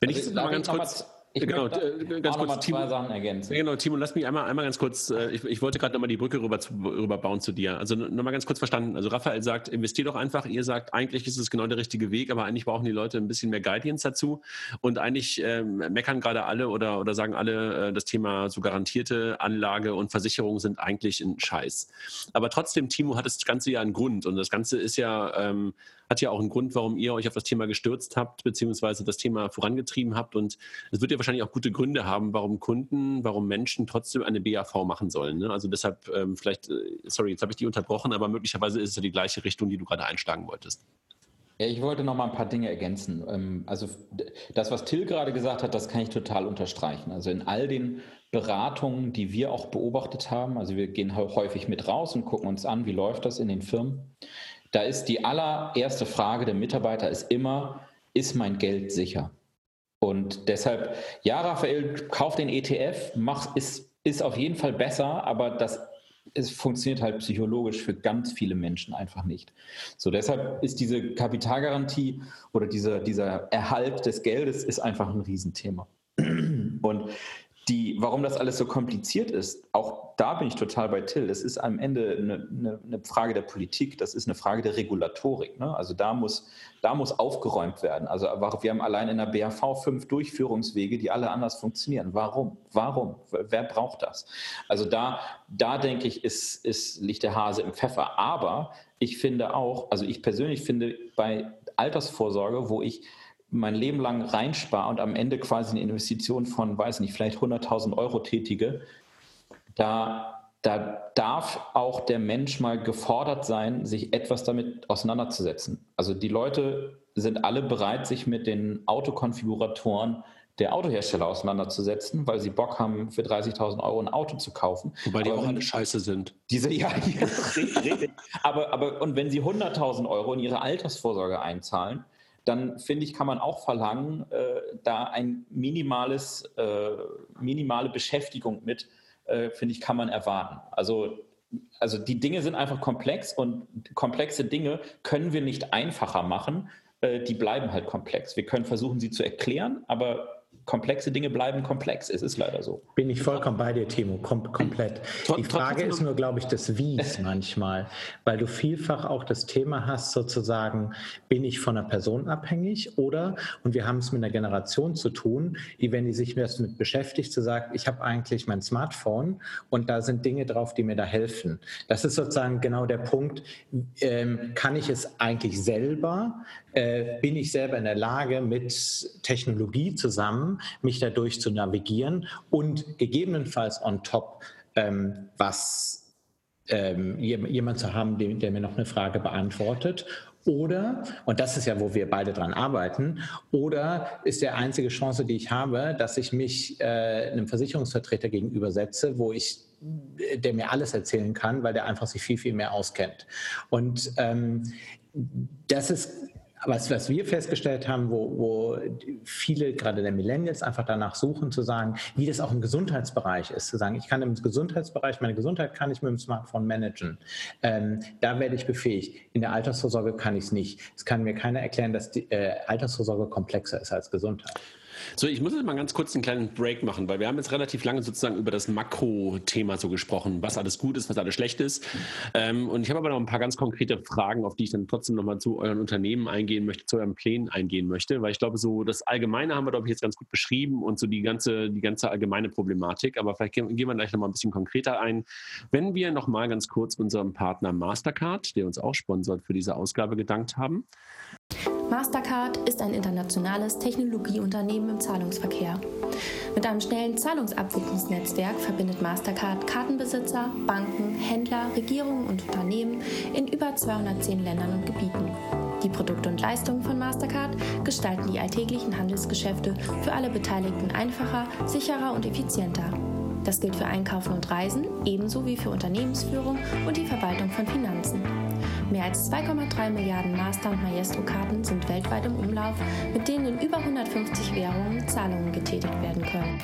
Wenn also ich mal ganz kurz ich genau, äh, ganz kurz, Timo, zwei Sachen ergänzen. Genau, Timo, lass mich einmal, einmal ganz kurz, äh, ich, ich wollte gerade nochmal die Brücke rüber, zu, rüber bauen zu dir. Also nochmal ganz kurz verstanden. Also Raphael sagt, investier doch einfach. Ihr sagt, eigentlich ist es genau der richtige Weg, aber eigentlich brauchen die Leute ein bisschen mehr Guidance dazu. Und eigentlich ähm, meckern gerade alle oder, oder sagen alle, äh, das Thema so garantierte Anlage und Versicherung sind eigentlich ein Scheiß. Aber trotzdem, Timo, hat das Ganze ja einen Grund. Und das Ganze ist ja, ähm, hat ja auch einen Grund, warum ihr euch auf das Thema gestürzt habt, beziehungsweise das Thema vorangetrieben habt. Und es wird ja wahrscheinlich auch gute Gründe haben, warum Kunden, warum Menschen trotzdem eine BAV machen sollen. Ne? Also deshalb, ähm, vielleicht, äh, sorry, jetzt habe ich die unterbrochen, aber möglicherweise ist es ja die gleiche Richtung, die du gerade einschlagen wolltest. Ja, ich wollte noch mal ein paar Dinge ergänzen. Ähm, also das, was Till gerade gesagt hat, das kann ich total unterstreichen. Also in all den Beratungen, die wir auch beobachtet haben, also wir gehen häufig mit raus und gucken uns an, wie läuft das in den Firmen. Da ist die allererste Frage der Mitarbeiter ist immer, ist mein Geld sicher? Und deshalb, ja, Raphael, kauf den ETF, mach, ist, ist auf jeden Fall besser, aber das es funktioniert halt psychologisch für ganz viele Menschen einfach nicht. So, deshalb ist diese Kapitalgarantie oder dieser, dieser Erhalt des Geldes ist einfach ein Riesenthema. Und die, warum das alles so kompliziert ist, auch da bin ich total bei Till. Das ist am Ende eine, eine, eine Frage der Politik, das ist eine Frage der Regulatorik. Ne? Also da muss, da muss aufgeräumt werden. Also wir haben allein in der BAV fünf Durchführungswege, die alle anders funktionieren. Warum? Warum? Wer braucht das? Also da, da denke ich, ist, ist, liegt der Hase im Pfeffer. Aber ich finde auch, also ich persönlich finde bei Altersvorsorge, wo ich mein Leben lang reinspare und am Ende quasi eine Investition von, weiß nicht, vielleicht 100.000 Euro tätige, da, da darf auch der Mensch mal gefordert sein, sich etwas damit auseinanderzusetzen. Also die Leute sind alle bereit, sich mit den Autokonfiguratoren der Autohersteller auseinanderzusetzen, weil sie Bock haben, für 30.000 Euro ein Auto zu kaufen. Wobei die aber auch alle scheiße sind. Diese, ja, ja richtig. aber, aber, und wenn sie 100.000 Euro in ihre Altersvorsorge einzahlen, dann finde ich, kann man auch verlangen, äh, da ein minimales, äh, minimale Beschäftigung mit, äh, finde ich, kann man erwarten. Also, also die Dinge sind einfach komplex und komplexe Dinge können wir nicht einfacher machen. Äh, die bleiben halt komplex. Wir können versuchen, sie zu erklären, aber komplexe Dinge bleiben komplex. Es ist leider so. Bin ich vollkommen bei dir, Timo, Kom komplett. Die Frage ist nur, glaube ich, das Wies manchmal, weil du vielfach auch das Thema hast, sozusagen, bin ich von einer Person abhängig oder, und wir haben es mit einer Generation zu tun, die, wenn die sich erst mit beschäftigt, zu sagen, ich habe eigentlich mein Smartphone und da sind Dinge drauf, die mir da helfen. Das ist sozusagen genau der Punkt, ähm, kann ich es eigentlich selber, äh, bin ich selber in der Lage, mit Technologie zusammen mich dadurch zu navigieren und gegebenenfalls on top ähm, was ähm, jemand zu haben, der, der mir noch eine Frage beantwortet oder, und das ist ja, wo wir beide dran arbeiten, oder ist der einzige Chance, die ich habe, dass ich mich äh, einem Versicherungsvertreter gegenübersetze, wo ich der mir alles erzählen kann, weil der einfach sich viel, viel mehr auskennt. Und ähm, das ist was, was wir festgestellt haben, wo, wo viele, gerade der Millennials, einfach danach suchen, zu sagen, wie das auch im Gesundheitsbereich ist, zu sagen, ich kann im Gesundheitsbereich, meine Gesundheit kann ich mit dem Smartphone managen. Ähm, da werde ich befähigt. In der Altersvorsorge kann ich es nicht. Es kann mir keiner erklären, dass die äh, Altersvorsorge komplexer ist als Gesundheit. So, ich muss jetzt mal ganz kurz einen kleinen Break machen, weil wir haben jetzt relativ lange sozusagen über das Makro-Thema so gesprochen, was alles gut ist, was alles schlecht ist. Ähm, und ich habe aber noch ein paar ganz konkrete Fragen, auf die ich dann trotzdem nochmal zu euren Unternehmen eingehen möchte, zu euren Plänen eingehen möchte, weil ich glaube, so das Allgemeine haben wir, glaube ich, jetzt ganz gut beschrieben und so die ganze, die ganze allgemeine Problematik. Aber vielleicht gehen, gehen wir gleich nochmal ein bisschen konkreter ein. Wenn wir nochmal ganz kurz unserem Partner Mastercard, der uns auch sponsort, für diese Ausgabe gedankt haben. Mastercard ist ein internationales Technologieunternehmen im Zahlungsverkehr. Mit einem schnellen Zahlungsabwicklungsnetzwerk verbindet Mastercard Kartenbesitzer, Banken, Händler, Regierungen und Unternehmen in über 210 Ländern und Gebieten. Die Produkte und Leistungen von Mastercard gestalten die alltäglichen Handelsgeschäfte für alle Beteiligten einfacher, sicherer und effizienter. Das gilt für Einkaufen und Reisen, ebenso wie für Unternehmensführung und die Verwaltung von Finanzen. Mehr als 2,3 Milliarden Master- und Maestro-Karten sind weltweit im Umlauf, mit denen in über 150 Währungen Zahlungen getätigt werden können.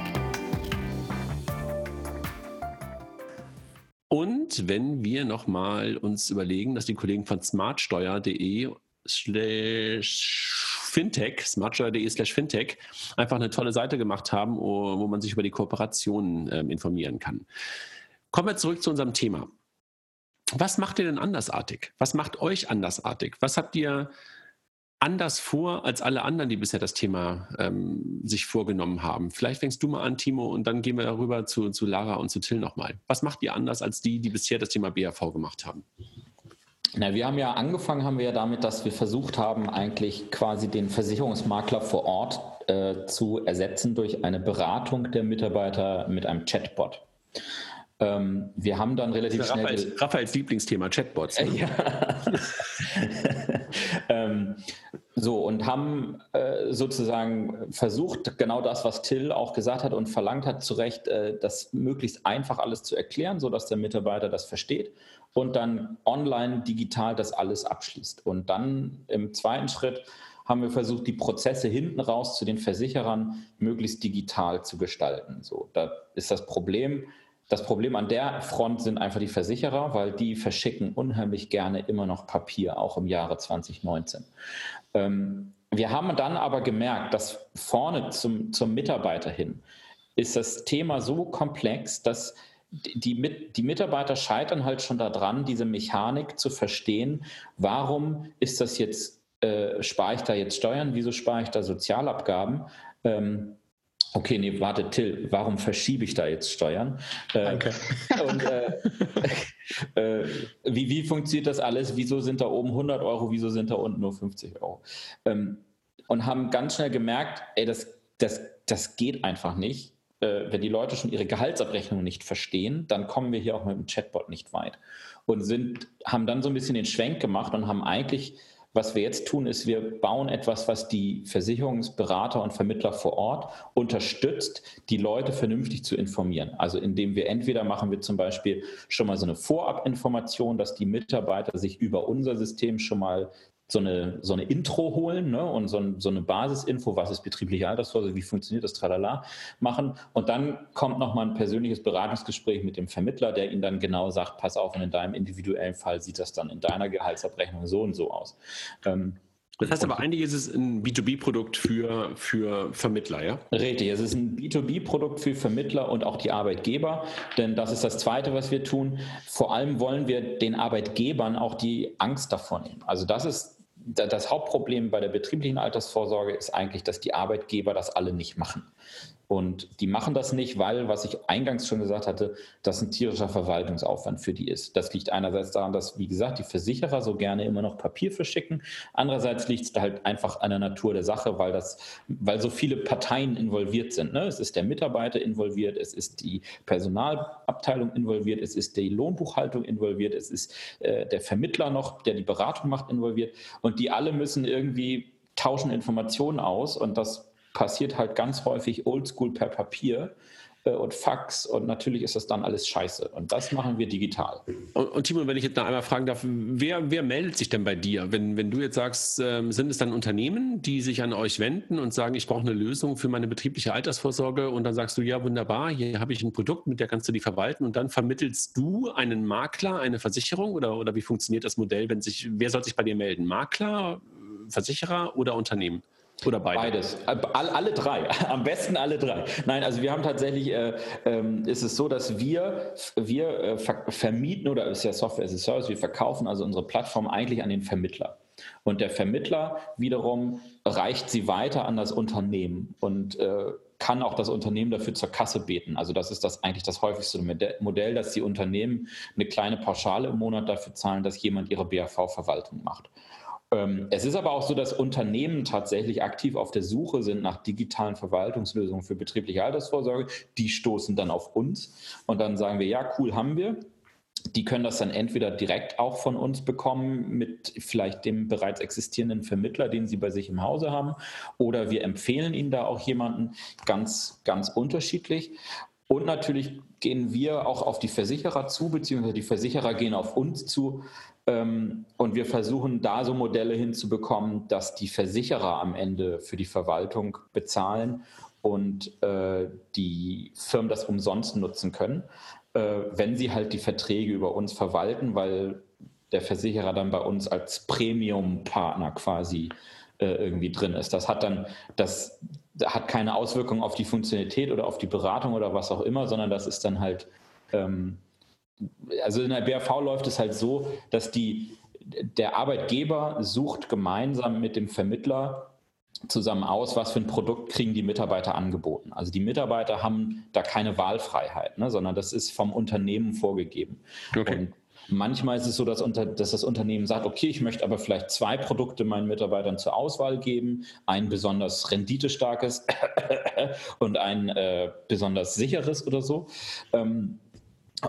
Und wenn wir nochmal uns überlegen, dass die Kollegen von smartsteuer.de Fintech, smartsteuer.de Fintech, einfach eine tolle Seite gemacht haben, wo man sich über die Kooperationen äh, informieren kann. Kommen wir zurück zu unserem Thema. Was macht ihr denn andersartig? Was macht euch andersartig? Was habt ihr anders vor als alle anderen, die bisher das Thema ähm, sich vorgenommen haben? Vielleicht fängst du mal an, Timo, und dann gehen wir darüber zu, zu Lara und zu Till nochmal. Was macht ihr anders als die, die bisher das Thema BAV gemacht haben? Na, wir haben ja angefangen, haben wir ja damit, dass wir versucht haben, eigentlich quasi den Versicherungsmakler vor Ort äh, zu ersetzen durch eine Beratung der Mitarbeiter mit einem Chatbot. Ähm, wir haben dann relativ schnell. Raphaels, Raphaels Lieblingsthema, Chatbots. Ne? Ja. ähm, so, und haben äh, sozusagen versucht, genau das, was Till auch gesagt hat und verlangt hat, zu Recht, äh, das möglichst einfach alles zu erklären, sodass der Mitarbeiter das versteht und dann online digital das alles abschließt. Und dann im zweiten Schritt haben wir versucht, die Prozesse hinten raus zu den Versicherern möglichst digital zu gestalten. So, da ist das Problem, Das Problem an der Front sind einfach die Versicherer, weil die verschicken unheimlich gerne immer noch Papier, auch im Jahre 2019. Ähm, wir haben dann aber gemerkt, dass vorne zum, zum Mitarbeiter hin ist das Thema so komplex, dass die, die Mitarbeiter scheitern halt schon daran, diese Mechanik zu verstehen. Warum ist das jetzt, äh, spare ich da jetzt Steuern? Wieso spare ich da Sozialabgaben? Ähm, okay, nee, warte, Till, warum verschiebe ich da jetzt Steuern? Äh, Danke. Und äh, äh, wie, wie funktioniert das alles? Wieso sind da oben 100 Euro? Wieso sind da unten nur 50 Euro? Ähm, und haben ganz schnell gemerkt, ey, das, das, das geht einfach nicht äh, wenn die Leute schon ihre Gehaltsabrechnung nicht verstehen, dann kommen wir hier auch mit dem Chatbot nicht weit. Und sind, haben dann so ein bisschen den Schwenk gemacht und haben eigentlich, was wir jetzt tun, ist, wir bauen etwas, was die Versicherungsberater und Vermittler vor Ort unterstützt, die Leute vernünftig zu informieren. Also indem wir entweder machen wir zum Beispiel schon mal so eine Vorabinformation, dass die Mitarbeiter sich über unser System schon mal so eine, so eine Intro holen ne, und so, ein, so, eine Basisinfo, was ist betriebliche Altersvorsorge, wie funktioniert das, tralala, machen. Und dann kommt nochmal ein persönliches Beratungsgespräch mit dem Vermittler, der Ihnen dann genau sagt, pass auf, und in deinem individuellen Fall sieht das dann in deiner Gehaltsabrechnung so und so aus. Ähm, das heißt aber eigentlich ist es ein B2B-Produkt für, für Vermittler, ja? Richtig, es ist ein B2B-Produkt für Vermittler und auch die Arbeitgeber, denn das ist das Zweite, was wir tun. Vor allem wollen wir den Arbeitgebern auch die Angst davor nehmen. Also das ist das Hauptproblem bei der betrieblichen Altersvorsorge ist eigentlich, dass die Arbeitgeber das alle nicht machen. Und die machen das nicht, weil, was ich eingangs schon gesagt hatte, das ein tierischer Verwaltungsaufwand für die ist. Das liegt einerseits daran, dass, wie gesagt, die Versicherer so gerne immer noch Papier verschicken. Andererseits liegt es halt einfach an der Natur der Sache, weil, das, weil so viele Parteien involviert sind. Ne? Es ist der Mitarbeiter involviert, es ist die Personalabteilung involviert, es ist die Lohnbuchhaltung involviert, es ist äh, der Vermittler noch, der die Beratung macht, involviert. Und die alle müssen irgendwie tauschen Informationen aus und das passiert halt ganz häufig oldschool per Papier äh, und Fax und natürlich ist das dann alles scheiße. Und das machen wir digital. Und, und Timo, wenn ich jetzt noch einmal fragen darf, wer, wer meldet sich denn bei dir? Wenn, wenn du jetzt sagst, ähm, sind es dann Unternehmen, die sich an euch wenden und sagen, ich brauche eine Lösung für meine betriebliche Altersvorsorge und dann sagst du, ja, wunderbar, hier habe ich ein Produkt, mit der kannst du die verwalten und dann vermittelst du einen Makler, eine Versicherung oder, oder wie funktioniert das Modell, wenn sich, wer soll sich bei dir melden? Makler, Versicherer oder Unternehmen? Oder beide? Beides. All, alle drei. Am besten alle drei. Nein, also wir haben tatsächlich, äh, äh, ist es so, dass wir, wir äh, ver vermieten oder ist ja Software as a Service, wir verkaufen also unsere Plattform eigentlich an den Vermittler. Und der Vermittler wiederum reicht sie weiter an das Unternehmen und äh, kann auch das Unternehmen dafür zur Kasse beten. Also das ist das eigentlich das häufigste Modell, dass die Unternehmen eine kleine Pauschale im Monat dafür zahlen, dass jemand ihre BAV-Verwaltung macht. Ähm, es ist aber auch so, dass Unternehmen tatsächlich aktiv auf der Suche sind nach digitalen Verwaltungslösungen für betriebliche Altersvorsorge. Die stoßen dann auf uns und dann sagen wir, ja, cool, haben wir. Die können das dann entweder direkt auch von uns bekommen mit vielleicht dem bereits existierenden Vermittler, den sie bei sich im Hause haben, oder wir empfehlen ihnen da auch jemanden ganz, ganz unterschiedlich. Und natürlich gehen wir auch auf die Versicherer zu, beziehungsweise die Versicherer gehen auf uns zu, und wir versuchen da so Modelle hinzubekommen, dass die Versicherer am Ende für die Verwaltung bezahlen und äh, die Firmen das umsonst nutzen können, äh, wenn sie halt die Verträge über uns verwalten, weil der Versicherer dann bei uns als Premium-Partner quasi äh, irgendwie drin ist. Das hat dann, das hat keine Auswirkung auf die Funktionalität oder auf die Beratung oder was auch immer, sondern das ist dann halt ähm, also in der BRV läuft es halt so, dass die, der Arbeitgeber sucht gemeinsam mit dem Vermittler zusammen aus, was für ein Produkt kriegen die Mitarbeiter angeboten. Also die Mitarbeiter haben da keine Wahlfreiheit, ne, sondern das ist vom Unternehmen vorgegeben. Okay. Und manchmal ist es so, dass, unter, dass, das Unternehmen sagt, okay, ich möchte aber vielleicht zwei Produkte meinen Mitarbeitern zur Auswahl geben, ein besonders renditestarkes und ein äh, besonders sicheres oder so. Ähm,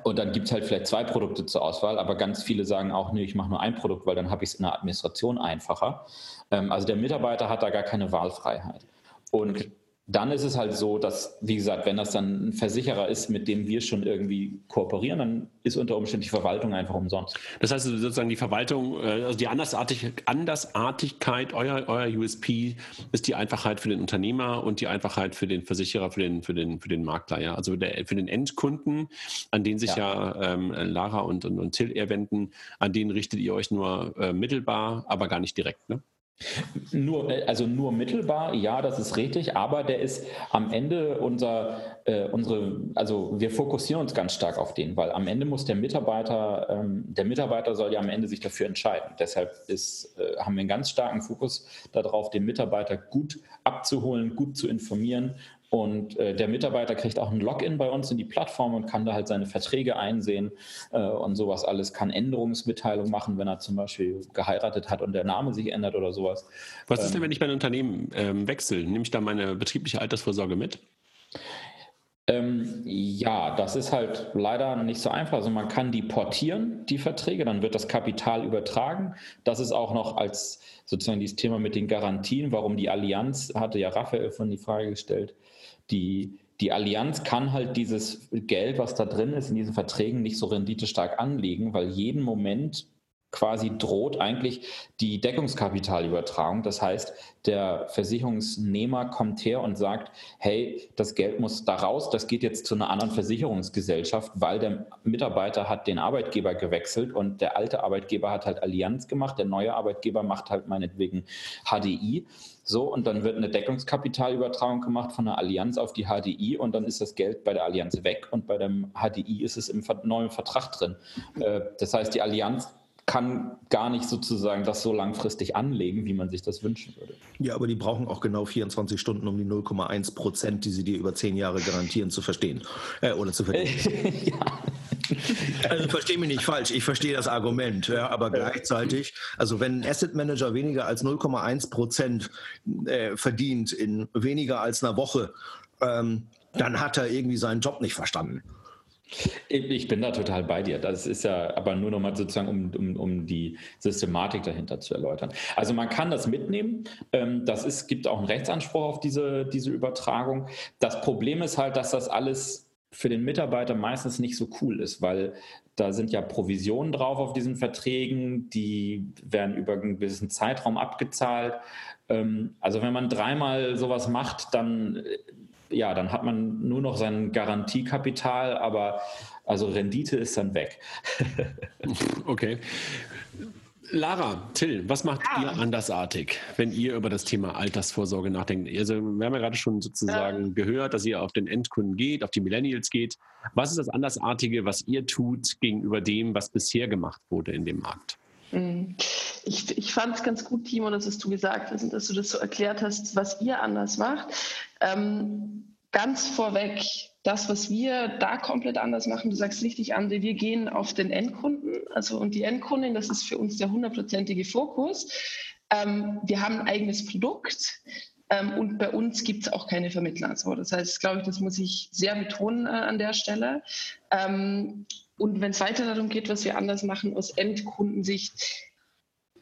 und dann gibt es halt vielleicht zwei Produkte zur Auswahl, aber ganz viele sagen auch, nee, ich mache nur ein Produkt, weil dann habe ich es in der Administration einfacher. Ähm, also der Mitarbeiter hat da gar keine Wahlfreiheit. Und dann ist es halt so, dass, wie gesagt, wenn das dann ein Versicherer ist, mit dem wir schon irgendwie kooperieren, dann ist unter Umständen die Verwaltung einfach umsonst. Das heißt sozusagen die Verwaltung, äh, also die Andersartig Andersartigkeit, euer, euer USP ist die Einfachheit für den Unternehmer und die Einfachheit für den Versicherer, für den, für den, für den Makler. Ja? Also der, für den Endkunden, an den sich ja, ja ähm, Lara und, und, und Till eher wenden, an den richtet ihr euch nur äh, mittelbar, aber gar nicht direkt. Ne? Nur, äh, also nur mittelbar, ja, das ist richtig, aber der ist am Ende unser, äh, unsere, also wir fokussieren uns ganz stark auf den, weil am Ende muss der Mitarbeiter, ähm, der Mitarbeiter soll ja am Ende sich dafür entscheiden. Deshalb ist, äh, haben wir einen ganz starken Fokus darauf, den Mitarbeiter gut abzuholen, gut zu informieren und äh, der Mitarbeiter kriegt auch ein Login bei uns in die Plattform und kann da halt seine Verträge einsehen äh, und sowas alles, kann Änderungsmitteilungen machen, wenn er zum Beispiel geheiratet hat und der Name sich ändert oder sowas. Was ist denn, ähm, wenn ich mein Unternehmen ähm, wechsle? Nehme ich da meine betriebliche Altersvorsorge mit? Ähm, ja, das ist halt leider nicht so einfach. Also man kann die portieren, die Verträge, dann wird das Kapital übertragen. Das ist auch noch als sozusagen dieses Thema mit den Garantien, warum die Allianz, hatte ja Raphael von die Frage gestellt, die, die Allianz kann halt dieses Geld, was da drin ist, in diesen Verträgen nicht so renditestark anlegen, weil jeden Moment quasi droht eigentlich die Deckungskapitalübertragung. Das heißt, der Versicherungsnehmer kommt her und sagt, hey, das Geld muss da raus, das geht jetzt zu einer anderen Versicherungsgesellschaft, weil der Mitarbeiter hat den Arbeitgeber gewechselt und der alte Arbeitgeber hat halt Allianz gemacht, der neue Arbeitgeber macht halt meinetwegen HDI. So, und dann wird eine Deckungskapitalübertragung gemacht von der Allianz auf die HDI und dann ist das Geld bei der Allianz weg und bei dem HDI ist es im neuen Vertrag drin. Äh, das heißt, die Allianz kann gar nicht sozusagen das so langfristig anlegen, wie man sich das wünschen würde. Ja, aber die brauchen auch genau 24 Stunden, um die 0,1 Prozent, die sie dir über zehn Jahre garantieren, zu verstehen äh, oder zu verstehen. ja. Also verstehe mich nicht falsch, ich verstehe das Argument, ja, aber gleichzeitig, also wenn ein Asset Manager weniger als 0,1 Prozent äh, verdient in weniger als einer Woche, ähm, dann hat er irgendwie seinen Job nicht verstanden. Ich bin da total bei dir. Das ist ja aber nur nochmal sozusagen, um, um, um die Systematik dahinter zu erläutern. Also man kann das mitnehmen. Ähm, das ist, gibt auch einen Rechtsanspruch auf diese, diese Übertragung. Das Problem ist halt, dass das alles für den Mitarbeiter meistens nicht so cool ist, weil da sind ja Provisionen drauf auf diesen Verträgen, die werden über einen gewissen Zeitraum abgezahlt. Ähm, also wenn man dreimal sowas macht, dann ja, dann hat man nur noch sein Garantiekapital, aber also Rendite ist dann weg. okay. Lara, Till, was macht ja. ihr andersartig, wenn ihr über das Thema Altersvorsorge nachdenkt? Also, wir haben ja gerade schon sozusagen ja. gehört, dass ihr auf den Endkunden geht, auf die Millennials geht. Was ist das Andersartige, was ihr tut gegenüber dem, was bisher gemacht wurde in dem Markt? Mhm. Ich, ich fand es ganz gut, Timo, dass du gesagt hast und dass du das so erklärt hast, was ihr anders macht. Ähm, ganz vorweg, das, was wir da komplett anders machen, du sagst richtig, André, wir gehen auf den Endkunden, also und die Endkundin, das ist für uns der hundertprozentige Fokus. Ähm, wir haben ein eigenes Produkt. Ähm, und bei uns gibt es auch keine Vermittler. So, das heißt, glaube ich, das muss ich sehr betonen äh, an der Stelle. Ähm, und wenn es weiter darum geht, was wir anders machen aus Endkundensicht,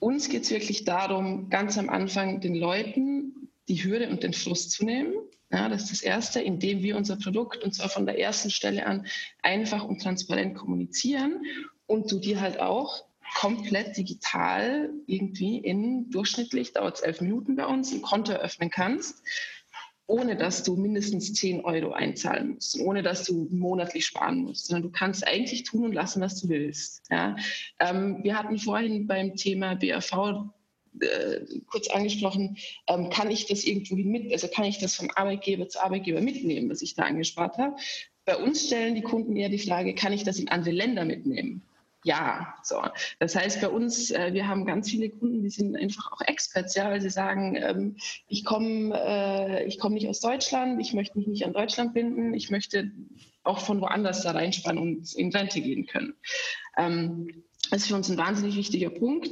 uns geht es wirklich darum, ganz am Anfang den Leuten die Hürde und den Frust zu nehmen. Ja, das ist das Erste, indem wir unser Produkt und zwar von der ersten Stelle an einfach und transparent kommunizieren und du dir halt auch komplett digital irgendwie in durchschnittlich, dauert es elf Minuten bei uns, ein Konto eröffnen kannst ohne dass du mindestens 10 Euro einzahlen musst, ohne dass du monatlich sparen musst, sondern du kannst eigentlich tun und lassen, was du willst. Ja? Ähm, wir hatten vorhin beim Thema BAV äh, kurz angesprochen, ähm, kann ich das irgendwo mit, also kann ich das vom Arbeitgeber zu Arbeitgeber mitnehmen, was ich da angespart habe. Bei uns stellen die Kunden eher die Frage, kann ich das in andere Länder mitnehmen? Ja. So. Das heißt, bei uns, äh, wir haben ganz viele Kunden, die sind einfach auch Experts, ja, weil sie sagen, ähm, ich komme äh, ich komm nicht aus Deutschland, ich möchte mich nicht an Deutschland binden, ich möchte auch von woanders da reinspannen und in Rente gehen können. Ähm, das ist für uns ein wahnsinnig wichtiger Punkt.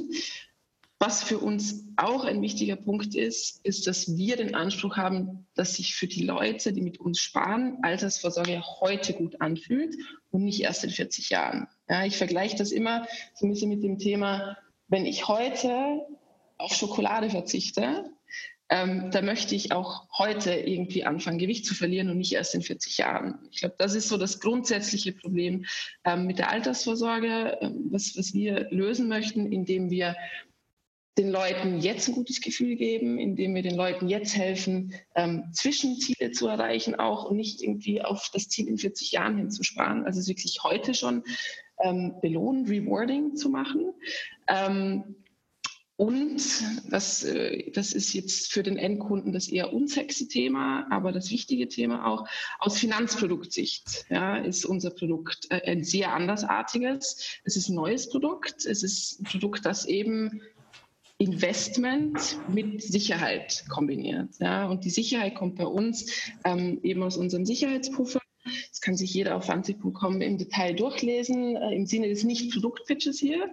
Was für uns auch ein wichtiger Punkt ist, ist, dass wir den Anspruch haben, dass sich für die Leute, die mit uns sparen, Altersvorsorge heute gut anfühlt und nicht erst in 40 Jahren. Ja, ich vergleiche das immer so ein bisschen mit dem Thema, wenn ich heute auf Schokolade verzichte, ähm, da möchte ich auch heute irgendwie anfangen, Gewicht zu verlieren und nicht erst in 40 Jahren. Ich glaube, das ist so das grundsätzliche Problem ähm, mit der Altersvorsorge, ähm, was, was wir lösen möchten, indem wir den Leuten jetzt ein gutes Gefühl geben, indem wir den Leuten jetzt helfen, ähm, Zwischenziele zu erreichen auch und nicht irgendwie auf das Ziel in 40 Jahren hinzusparen. Also wirklich heute schon ähm, belohnen, rewarding zu machen. Ähm, und das, äh, das ist jetzt für den Endkunden das eher unsexy Thema, aber das wichtige Thema auch aus Finanzproduktsicht ja, ist unser Produkt äh, ein sehr andersartiges. Es ist ein neues Produkt. Es ist ein Produkt, das eben Investment mit Sicherheit kombiniert. Ja, und die Sicherheit kommt bei uns ähm, eben aus unserem Sicherheitspuffer. Das kann sich jeder auf fancy.com im Detail durchlesen, äh, im Sinne des Nicht-Produktpitches hier.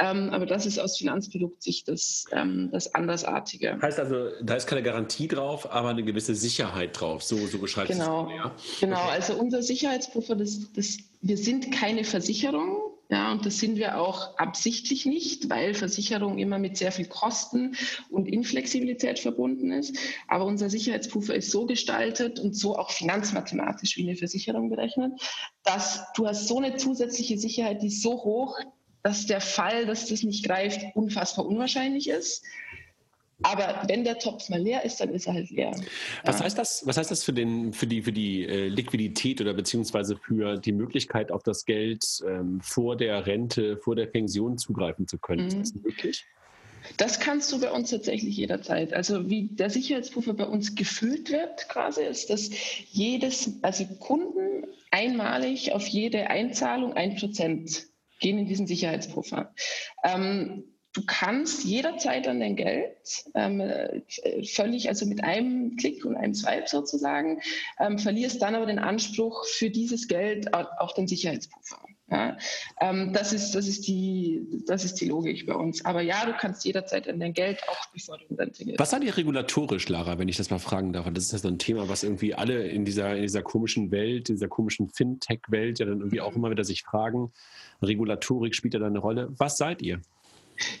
Ähm, aber das ist aus Finanzproduktsicht das, ähm, das Andersartige. Heißt also, da ist keine Garantie drauf, aber eine gewisse Sicherheit drauf. So, so gestaltet genau. es. Ja? Genau, okay. also unser Sicherheitspuffer, das, das, wir sind keine Versicherung, ja, und das sind wir auch absichtlich nicht, weil Versicherung immer mit sehr viel Kosten und Inflexibilität verbunden ist. Aber unser Sicherheitspuffer ist so gestaltet und so auch finanzmathematisch wie eine Versicherung berechnet, dass du hast so eine zusätzliche Sicherheit, die so hoch, dass der Fall, dass das nicht greift, unfassbar unwahrscheinlich ist. Aber wenn der Topf mal leer ist, dann ist er halt leer. Was heißt das? Was heißt das für, den, für die, für die äh, Liquidität oder beziehungsweise für die Möglichkeit, auf das Geld ähm, vor der Rente, vor der Pension zugreifen zu können? Mhm. Ist das möglich? Das kannst du bei uns tatsächlich jederzeit. Also wie der Sicherheitspuffer bei uns gefüllt wird, quasi, ist, dass jedes, also Kunden einmalig auf jede Einzahlung ein Prozent gehen in diesen Sicherheitspuffer. Ähm, Du kannst jederzeit an dein Geld ähm, äh, völlig, also mit einem Klick und einem Swipe sozusagen, ähm, verlierst dann aber den Anspruch für dieses Geld auch den Sicherheitspuffer. Ja, ähm, das, ist, das, ist die, das ist die Logik bei uns. Aber ja, du kannst jederzeit an dein Geld auch bevor du in Rente gehst. Was seid ihr regulatorisch, Lara, wenn ich das mal fragen darf? Das ist ja so ein Thema, was irgendwie alle in dieser, in dieser komischen Welt, dieser komischen Fintech-Welt ja dann irgendwie auch immer wieder sich fragen. Regulatorik spielt ja da eine Rolle. Was seid ihr?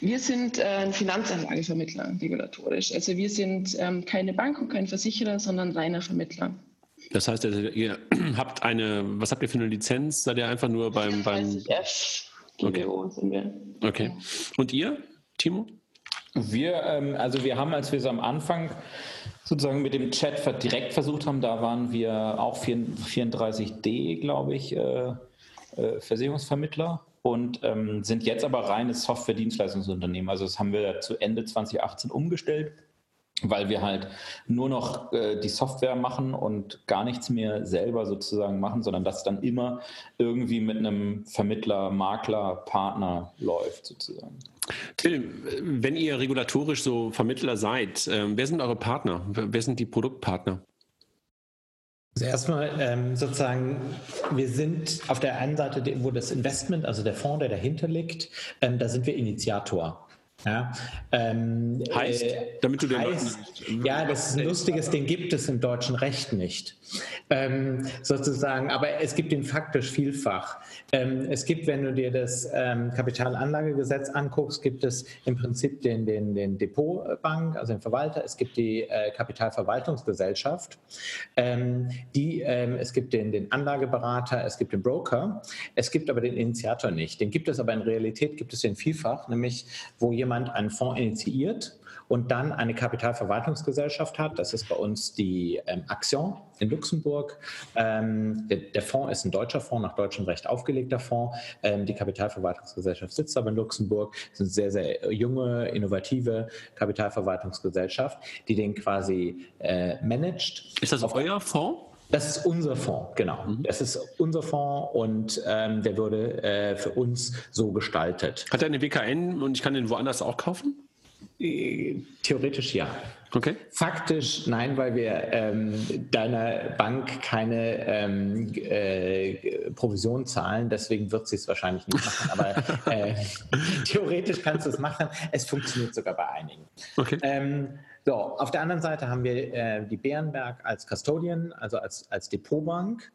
Wir sind äh, ein Finanzanlagevermittler regulatorisch. Also wir sind ähm, keine Bank und kein Versicherer, sondern reiner Vermittler. Das heißt, also ihr habt eine, was habt ihr für eine Lizenz? Seid ihr einfach nur beim... beim F okay. sind wir. Okay. Und ihr, Timo? Wir, ähm, also wir haben, als wir es am Anfang sozusagen mit dem Chat direkt versucht haben, da waren wir auch 34D, glaube ich, äh, äh, Versicherungsvermittler und ähm, sind jetzt aber reines Software-Dienstleistungsunternehmen. Also das haben wir zu Ende 2018 umgestellt, weil wir halt nur noch äh, die Software machen und gar nichts mehr selber sozusagen machen, sondern das dann immer irgendwie mit einem Vermittler, Makler, Partner läuft sozusagen. Till, wenn ihr regulatorisch so Vermittler seid, äh, wer sind eure Partner? Wer sind die Produktpartner? Also erstmal ähm, sozusagen, wir sind auf der einen Seite, wo das Investment, also der Fonds, der dahinter liegt, ähm, da sind wir Initiator. Ja, ähm, heißt, äh, damit du den heißt, Ja, das ist ein lustiges, den gibt es im deutschen Recht nicht. Ähm, sozusagen, aber es gibt ihn faktisch vielfach. Ähm, es gibt, wenn du dir das ähm, Kapitalanlagegesetz anguckst, gibt es im Prinzip den, den, den Depotbank, also den Verwalter, es gibt die äh, Kapitalverwaltungsgesellschaft, ähm, die, ähm, es gibt den, den Anlageberater, es gibt den Broker, es gibt aber den Initiator nicht. Den gibt es aber in Realität, gibt es den vielfach, nämlich wo jemand jemand einen Fonds initiiert und dann eine Kapitalverwaltungsgesellschaft hat. Das ist bei uns die ähm, Action in Luxemburg. Ähm, der, der, Fonds ist ein deutscher Fonds, nach deutschem Recht aufgelegter Fonds. Ähm, die Kapitalverwaltungsgesellschaft sitzt aber in Luxemburg. Das ist eine sehr, sehr junge, innovative Kapitalverwaltungsgesellschaft, die den quasi äh, managt. Ist das euer Fonds? Das ist unser Fonds, genau. Mhm. Das ist unser Fonds und ähm, der wurde äh, für uns so gestaltet. Hat er eine WKN und ich kann den woanders auch kaufen? Äh, theoretisch ja. Okay. Faktisch nein, weil wir ähm, deiner Bank keine ähm, äh, Provision zahlen, deswegen wird sie es wahrscheinlich nicht machen. Aber äh, theoretisch kannst du es machen. Es funktioniert sogar bei einigen. Okay. Ähm, so, auf der anderen Seite haben wir äh, die Bärenberg als Custodian, also als, als Depotbank.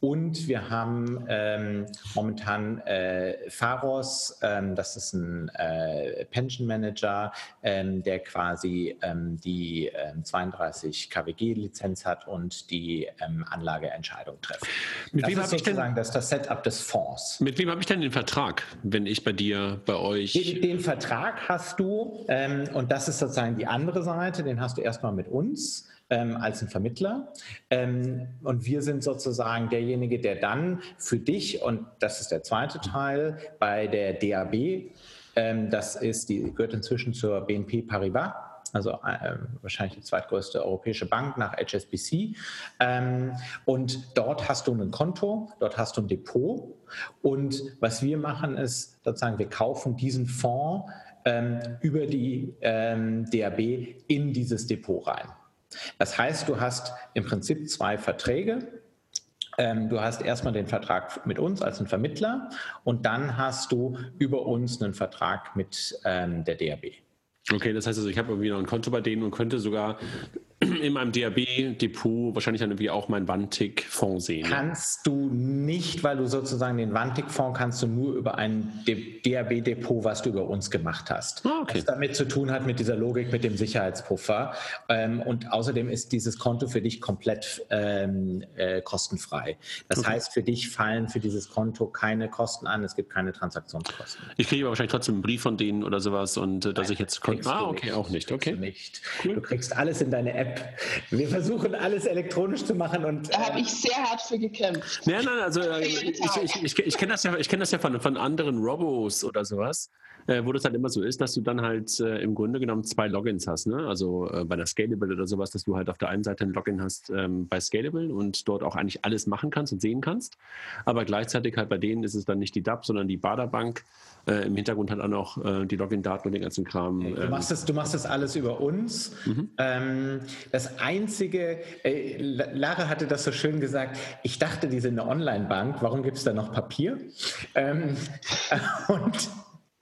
Und wir haben ähm, momentan äh, Pharos, ähm, das ist ein äh, Pension Manager, ähm, der quasi ähm, die 32 KWG-Lizenz hat und die ähm, Anlageentscheidung trifft. Mit das wem ist sozusagen denn, das, das Setup des Fonds. Mit wem habe ich denn den Vertrag, wenn ich bei dir, bei euch... Den, den Vertrag hast du, ähm, und das ist sozusagen die andere Seite, den hast du erstmal mit uns ähm, als ein Vermittler. Ähm, und wir sind sozusagen derjenige, der dann für dich, und das ist der zweite Teil, bei der DAB, ähm, das ist die, gehört inzwischen zur BNP Paribas, also äh, wahrscheinlich die zweitgrößte europäische Bank nach HSBC. Ähm, und dort hast du ein Konto, dort hast du ein Depot. Und was wir machen ist, sozusagen, wir kaufen diesen Fonds ähm, über die ähm, DAB in dieses Depot rein. Das heißt, du hast im Prinzip zwei Verträge. Ähm, du hast erstmal den Vertrag mit uns als ein Vermittler und dann hast du über uns einen Vertrag mit ähm, der DRB. Okay, das heißt also, ich habe irgendwie noch ein Konto bei denen und könnte sogar in meinem DAB-Depot wahrscheinlich dann irgendwie auch meinen Wantik-Fonds sehen. Kannst du nicht, weil du sozusagen den Wantik-Fonds kannst du nur über ein DAB-Depot, was du über uns gemacht hast. Ah, okay. Was damit zu tun hat mit dieser Logik, mit dem Sicherheitspuffer. Ähm, und außerdem ist dieses Konto für dich komplett ähm, äh, kostenfrei. Das okay. heißt, für dich fallen für dieses Konto keine Kosten an, es gibt keine Transaktionskosten. Ich kriege aber wahrscheinlich trotzdem einen Brief von denen oder sowas und äh, dass Nein, ich jetzt... Ah, okay, nicht. auch nicht. Okay. Du, nicht. Cool. du kriegst alles in deine App App. Wir versuchen alles elektronisch zu machen und. Da habe ich sehr hart für gekämpft. Nein, nein, also äh, ich, ich, ich, ich kenne das ja, ich kenn das ja von, von anderen Robos oder sowas äh, wo das halt immer so ist, dass du dann halt äh, im Grunde genommen zwei Logins hast. Ne? Also äh, bei der Scalable oder sowas, dass du halt auf der einen Seite ein Login hast ähm, bei Scalable und dort auch eigentlich alles machen kannst und sehen kannst. Aber gleichzeitig halt bei denen ist es dann nicht die DAP, sondern die Baderbank. Äh, Im Hintergrund hat auch noch äh, die Login-Daten und den ganzen Kram. Du ähm. machst, das, du machst das alles über uns. Mhm. Ähm, das Einzige, äh, Lara hatte das so schön gesagt, ich dachte, die sind eine Online-Bank, warum gibt es da noch Papier? Ähm, und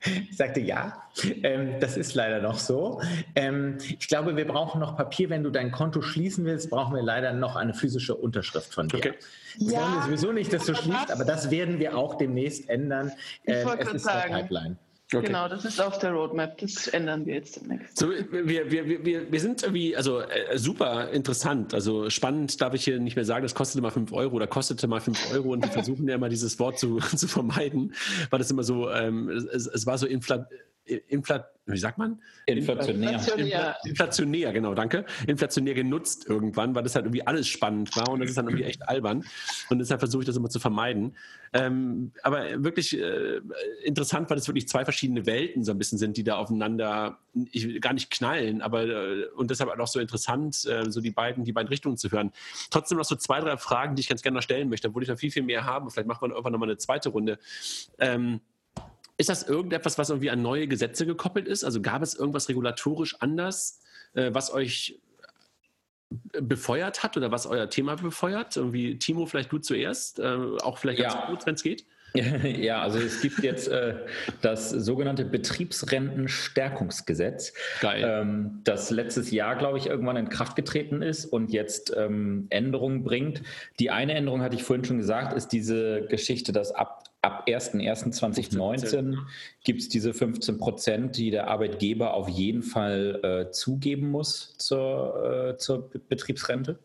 ich sagte ja, ähm, das ist leider noch so. Ähm, ich glaube, wir brauchen noch Papier. Wenn du dein Konto schließen willst, brauchen wir leider noch eine physische Unterschrift von dir. Okay. Das ja, wollen wir sowieso nicht, dass du schließt, aber das werden wir auch demnächst ändern. Ähm, es ist sagen. der Pipeline. Okay. Genau, das ist auf der Roadmap. Das ändern wir jetzt demnächst. So, wir, wir, wir, wir sind irgendwie, also äh, super interessant. Also spannend darf ich hier nicht mehr sagen, das kostete mal 5 Euro oder kostete mal 5 Euro und wir versuchen ja immer dieses Wort zu, zu vermeiden, weil das immer so, ähm, es, es war so inflat, inflat wie sagt man? Inflationär. Inflationär. Inflationär, genau, danke. Inflationär genutzt irgendwann, weil das halt irgendwie alles spannend war und das ist dann irgendwie echt albern. Und deshalb versuche ich das immer zu vermeiden. Ähm, aber wirklich äh, interessant, weil es wirklich zwei verschiedene Welten so ein bisschen sind, die da aufeinander ich, gar nicht knallen, aber äh, und deshalb auch so interessant, äh, so die beiden, die beiden Richtungen zu hören. Trotzdem noch so zwei, drei Fragen, die ich ganz gerne noch stellen möchte, obwohl ich noch viel, viel mehr habe. Vielleicht machen wir irgendwann nochmal eine zweite Runde. Ähm, ist das irgendetwas, was irgendwie an neue Gesetze gekoppelt ist? Also gab es irgendwas regulatorisch anders, äh, was euch befeuert hat oder was euer Thema befeuert? Irgendwie, Timo, vielleicht du zuerst, äh, auch vielleicht ganz kurz, wenn es geht. Ja, also es gibt jetzt äh, das sogenannte Betriebsrentenstärkungsgesetz, ähm, das letztes Jahr, glaube ich, irgendwann in Kraft getreten ist und jetzt ähm, Änderungen bringt. Die eine Änderung, hatte ich vorhin schon gesagt, ist diese Geschichte, dass ab, ab 01.01.2019 gibt es diese 15 Prozent, die der Arbeitgeber auf jeden Fall äh, zugeben muss zur, äh, zur Betriebsrente.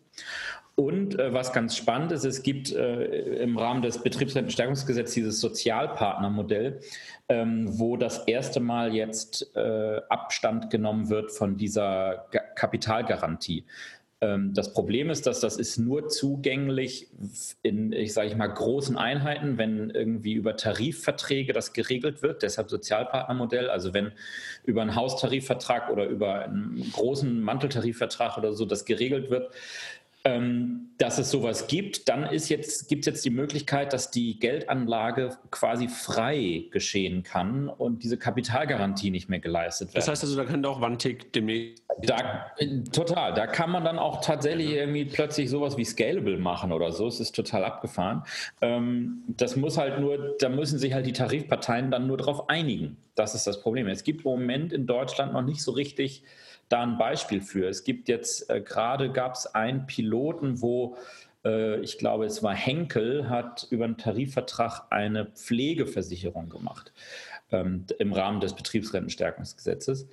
Und äh, was ganz spannend ist, es gibt äh, im Rahmen des Betriebsrentenstärkungsgesetzes dieses Sozialpartnermodell, ähm, wo das erste Mal jetzt äh, Abstand genommen wird von dieser Ga Kapitalgarantie. Ähm, das Problem ist, dass das ist nur zugänglich in, ich sage ich mal, großen Einheiten, wenn irgendwie über Tarifverträge das geregelt wird, deshalb Sozialpartnermodell. Also wenn über einen Haustarifvertrag oder über einen großen Manteltarifvertrag oder so das geregelt wird, ähm, dass es sowas gibt, dann ist jetzt, gibt es jetzt die Möglichkeit, dass die Geldanlage quasi frei geschehen kann und diese Kapitalgarantie nicht mehr geleistet wird. Das heißt also, da könnte auch Wantik demnächst. Da, total. Da kann man dann auch tatsächlich irgendwie plötzlich sowas wie Scalable machen oder so. Es ist total abgefahren. Ähm, das muss halt nur, da müssen sich halt die Tarifparteien dann nur darauf einigen. Das ist das Problem. Es gibt im Moment in Deutschland noch nicht so richtig da ein Beispiel für. Es gibt jetzt äh, gerade gab es einen Piloten, wo äh, ich glaube, es war Henkel, hat über einen Tarifvertrag eine Pflegeversicherung gemacht ähm, im Rahmen des Betriebsrentenstärkungsgesetzes.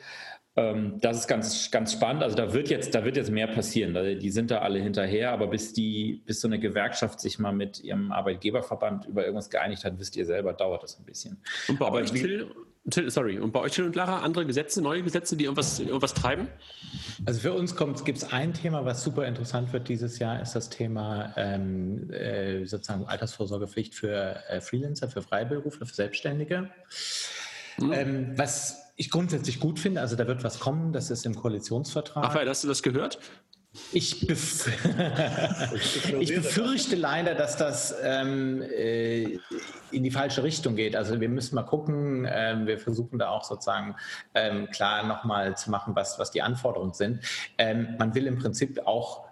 Ähm, das ist ganz, ganz spannend. Also da wird jetzt, da wird jetzt mehr passieren. Die sind da alle hinterher, aber bis die, bis so eine Gewerkschaft sich mal mit ihrem Arbeitgeberverband über irgendwas geeinigt hat, wisst ihr selber, dauert das ein bisschen. Und bei aber euch, Till, sorry, und bei euch Till und Lara andere Gesetze, neue Gesetze, die irgendwas, irgendwas treiben? Also für uns gibt es ein Thema, was super interessant wird dieses Jahr, ist das Thema ähm, äh, sozusagen Altersvorsorgepflicht für äh, Freelancer, für Freiberufler, für Selbstständige. Mhm. Ähm, was ich grundsätzlich gut finde. Also da wird was kommen, das ist im Koalitionsvertrag. Raphael, hast du das gehört? Ich, bef ich, befürchte leider, dass das ähm, äh, in die falsche Richtung geht. Also wir müssen mal gucken. Ähm, wir versuchen da auch sozusagen ähm, klar nochmal zu machen, was, was die Anforderungen sind. Ähm, man will im Prinzip auch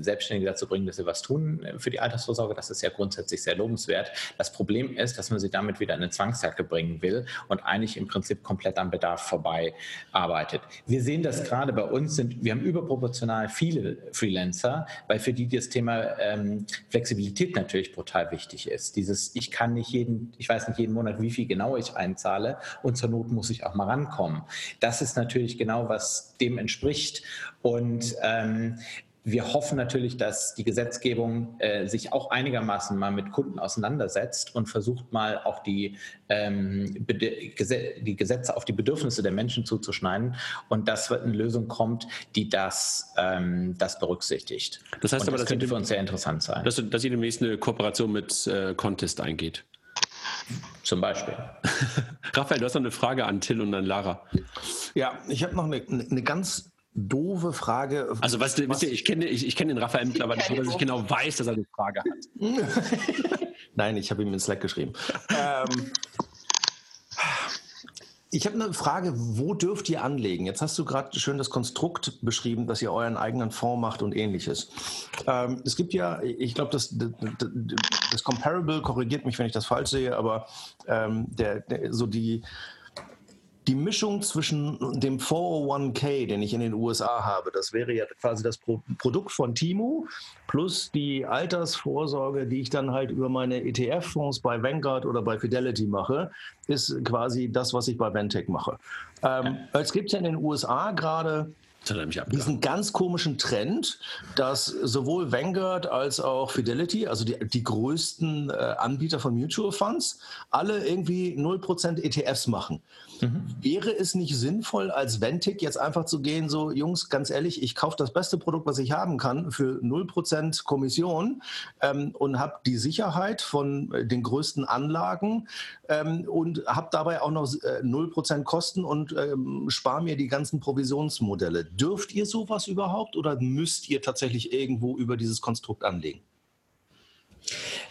Selbstständige dazu bringen, dass sie was tun äh, für die Altersvorsorge. Das ist ja grundsätzlich sehr lobenswert. Das Problem ist, dass man sie damit wieder in eine Zwangsjacke bringen will und eigentlich im Prinzip komplett am Bedarf vorbei arbeitet. Wir sehen das gerade bei uns, sind, wir haben überproportional viele Freelancer, weil für die das Thema ähm, Flexibilität natürlich brutal wichtig ist. Dieses, ich kann nicht jeden, ich weiß nicht jeden Monat, wie viel genau ich einzahle und zur Not muss ich auch mal rankommen. Das ist natürlich genau, was dem entspricht. Und ähm, wir hoffen natürlich, dass die Gesetzgebung äh, sich auch einigermaßen mal mit Kunden auseinandersetzt und versucht mal auch die, ähm, die Gesetze auf die Bedürfnisse der Menschen zuzuschneiden und dass eine Lösung kommt, die das, ähm, das berücksichtigt. Das heißt und aber, das könnte für uns sehr interessant sein. Dass, dass ihr demnächst eine Kooperation mit äh, Contest eingeht. Zum Beispiel. Raphael, du hast noch eine Frage an Till und an Lara. Ja, ich habe noch eine, eine ganz doofe Frage. Also du, was, wisst ihr, ich kenne ich, ich kenn den Raphael mittlerweile schon, dass ich genau weiß, dass er eine Frage hat. Nein, ich habe ihm in Slack geschrieben. ähm, ich habe eine Frage, wo dürft ihr anlegen? Jetzt hast du gerade schön das Konstrukt beschrieben, dass ihr euren eigenen Fonds macht und ähnliches. Ähm, es gibt ja, ich glaube, das, das, das, Comparable korrigiert mich, wenn ich das falsch sehe, aber ähm, der, der, so die die Mischung zwischen dem 401k, den ich in den USA habe, das wäre ja quasi das Pro Produkt von Timo, plus die Altersvorsorge, die ich dann halt über meine ETF-Fonds bei Vanguard oder bei Fidelity mache, ist quasi das, was ich bei Ventec mache. Ähm, es gibt ja in den USA gerade diesen ganz komischen Trend, dass sowohl Vanguard als auch Fidelity, also die, die größten äh, Anbieter von Mutual Funds, alle irgendwie 0% ETFs machen. Mhm. Wäre es nicht sinnvoll, als Ventic jetzt einfach zu gehen, so Jungs, ganz ehrlich, ich kaufe das beste Produkt, was ich haben kann, für 0% Kommission ähm, und habe die Sicherheit von äh, den größten Anlagen ähm, und habe dabei auch noch äh, 0% Kosten und ähm, spare mir die ganzen Provisionsmodelle. Dürft ihr sowas überhaupt oder müsst ihr tatsächlich irgendwo über dieses Konstrukt anlegen?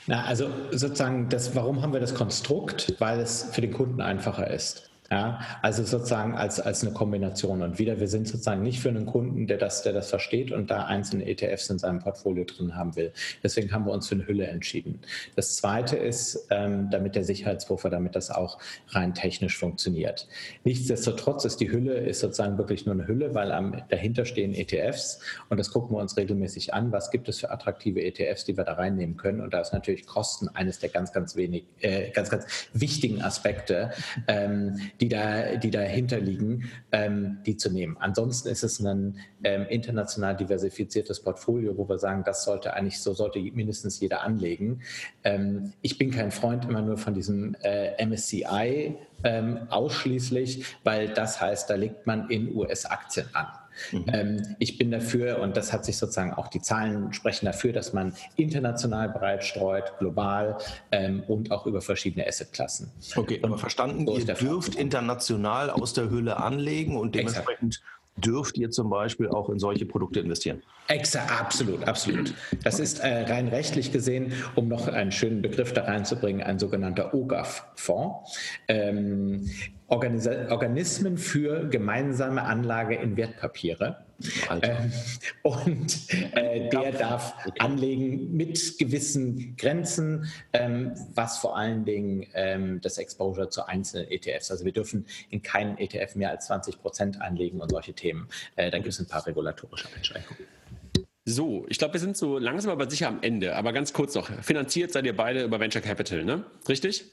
Na, also sozusagen, das, warum haben wir das Konstrukt? Weil es für den Kunden einfacher ist. Ja, also sozusagen als, als eine Kombination. Und wieder, wir sind sozusagen nicht für einen Kunden, der das, der das versteht und da einzelne ETFs in seinem Portfolio drin haben will. Deswegen haben wir uns für eine Hülle entschieden. Das zweite ist, ähm, damit der Sicherheitspuffer, damit das auch rein technisch funktioniert. Nichtsdestotrotz ist die Hülle ist sozusagen wirklich nur eine Hülle, weil am, dahinter stehen ETFs und das gucken wir uns regelmäßig an. Was gibt es für attraktive ETFs, die wir da reinnehmen können? Und da ist natürlich Kosten eines der ganz, ganz wenig, äh, ganz, ganz wichtigen Aspekte. Ähm, die, da, die dahinter liegen, ähm, die zu nehmen. Ansonsten ist es ein ähm, international diversifiziertes Portfolio, wo wir sagen, das sollte eigentlich, so sollte mindestens jeder anlegen. Ähm, ich bin kein Freund immer nur von diesem äh, MSCI ähm, ausschließlich, weil das heißt, da legt man in US-Aktien an. Mhm. Ähm, ich bin dafür, und das hat sich sozusagen auch die Zahlen sprechen dafür, dass man international breit streut, global ähm, und auch über verschiedene Assetklassen. Okay, aber verstanden, so ihr dürft international aus der Hülle anlegen und dementsprechend Exakt dürft ihr zum Beispiel auch in solche Produkte investieren. Exakt, absolut, absolut. Das ist äh, rein rechtlich gesehen, um noch einen schönen Begriff da reinzubringen, ein sogenannter OGAF-Fonds. Ähm, Organismen für gemeinsame Anlage in Wertpapiere. Ähm, und äh, der darf anlegen mit gewissen Grenzen, ähm, was vor allen Dingen ähm, das Exposure zu einzelnen ETFs. Also wir dürfen in keinen ETF mehr als 20 Prozent anlegen und solche Themen. Äh, da gibt es ein paar regulatorische Einschränkungen. So, ich glaube, wir sind so langsam aber sicher am Ende. Aber ganz kurz noch. Finanziert seid ihr beide über Venture Capital, ne? Richtig?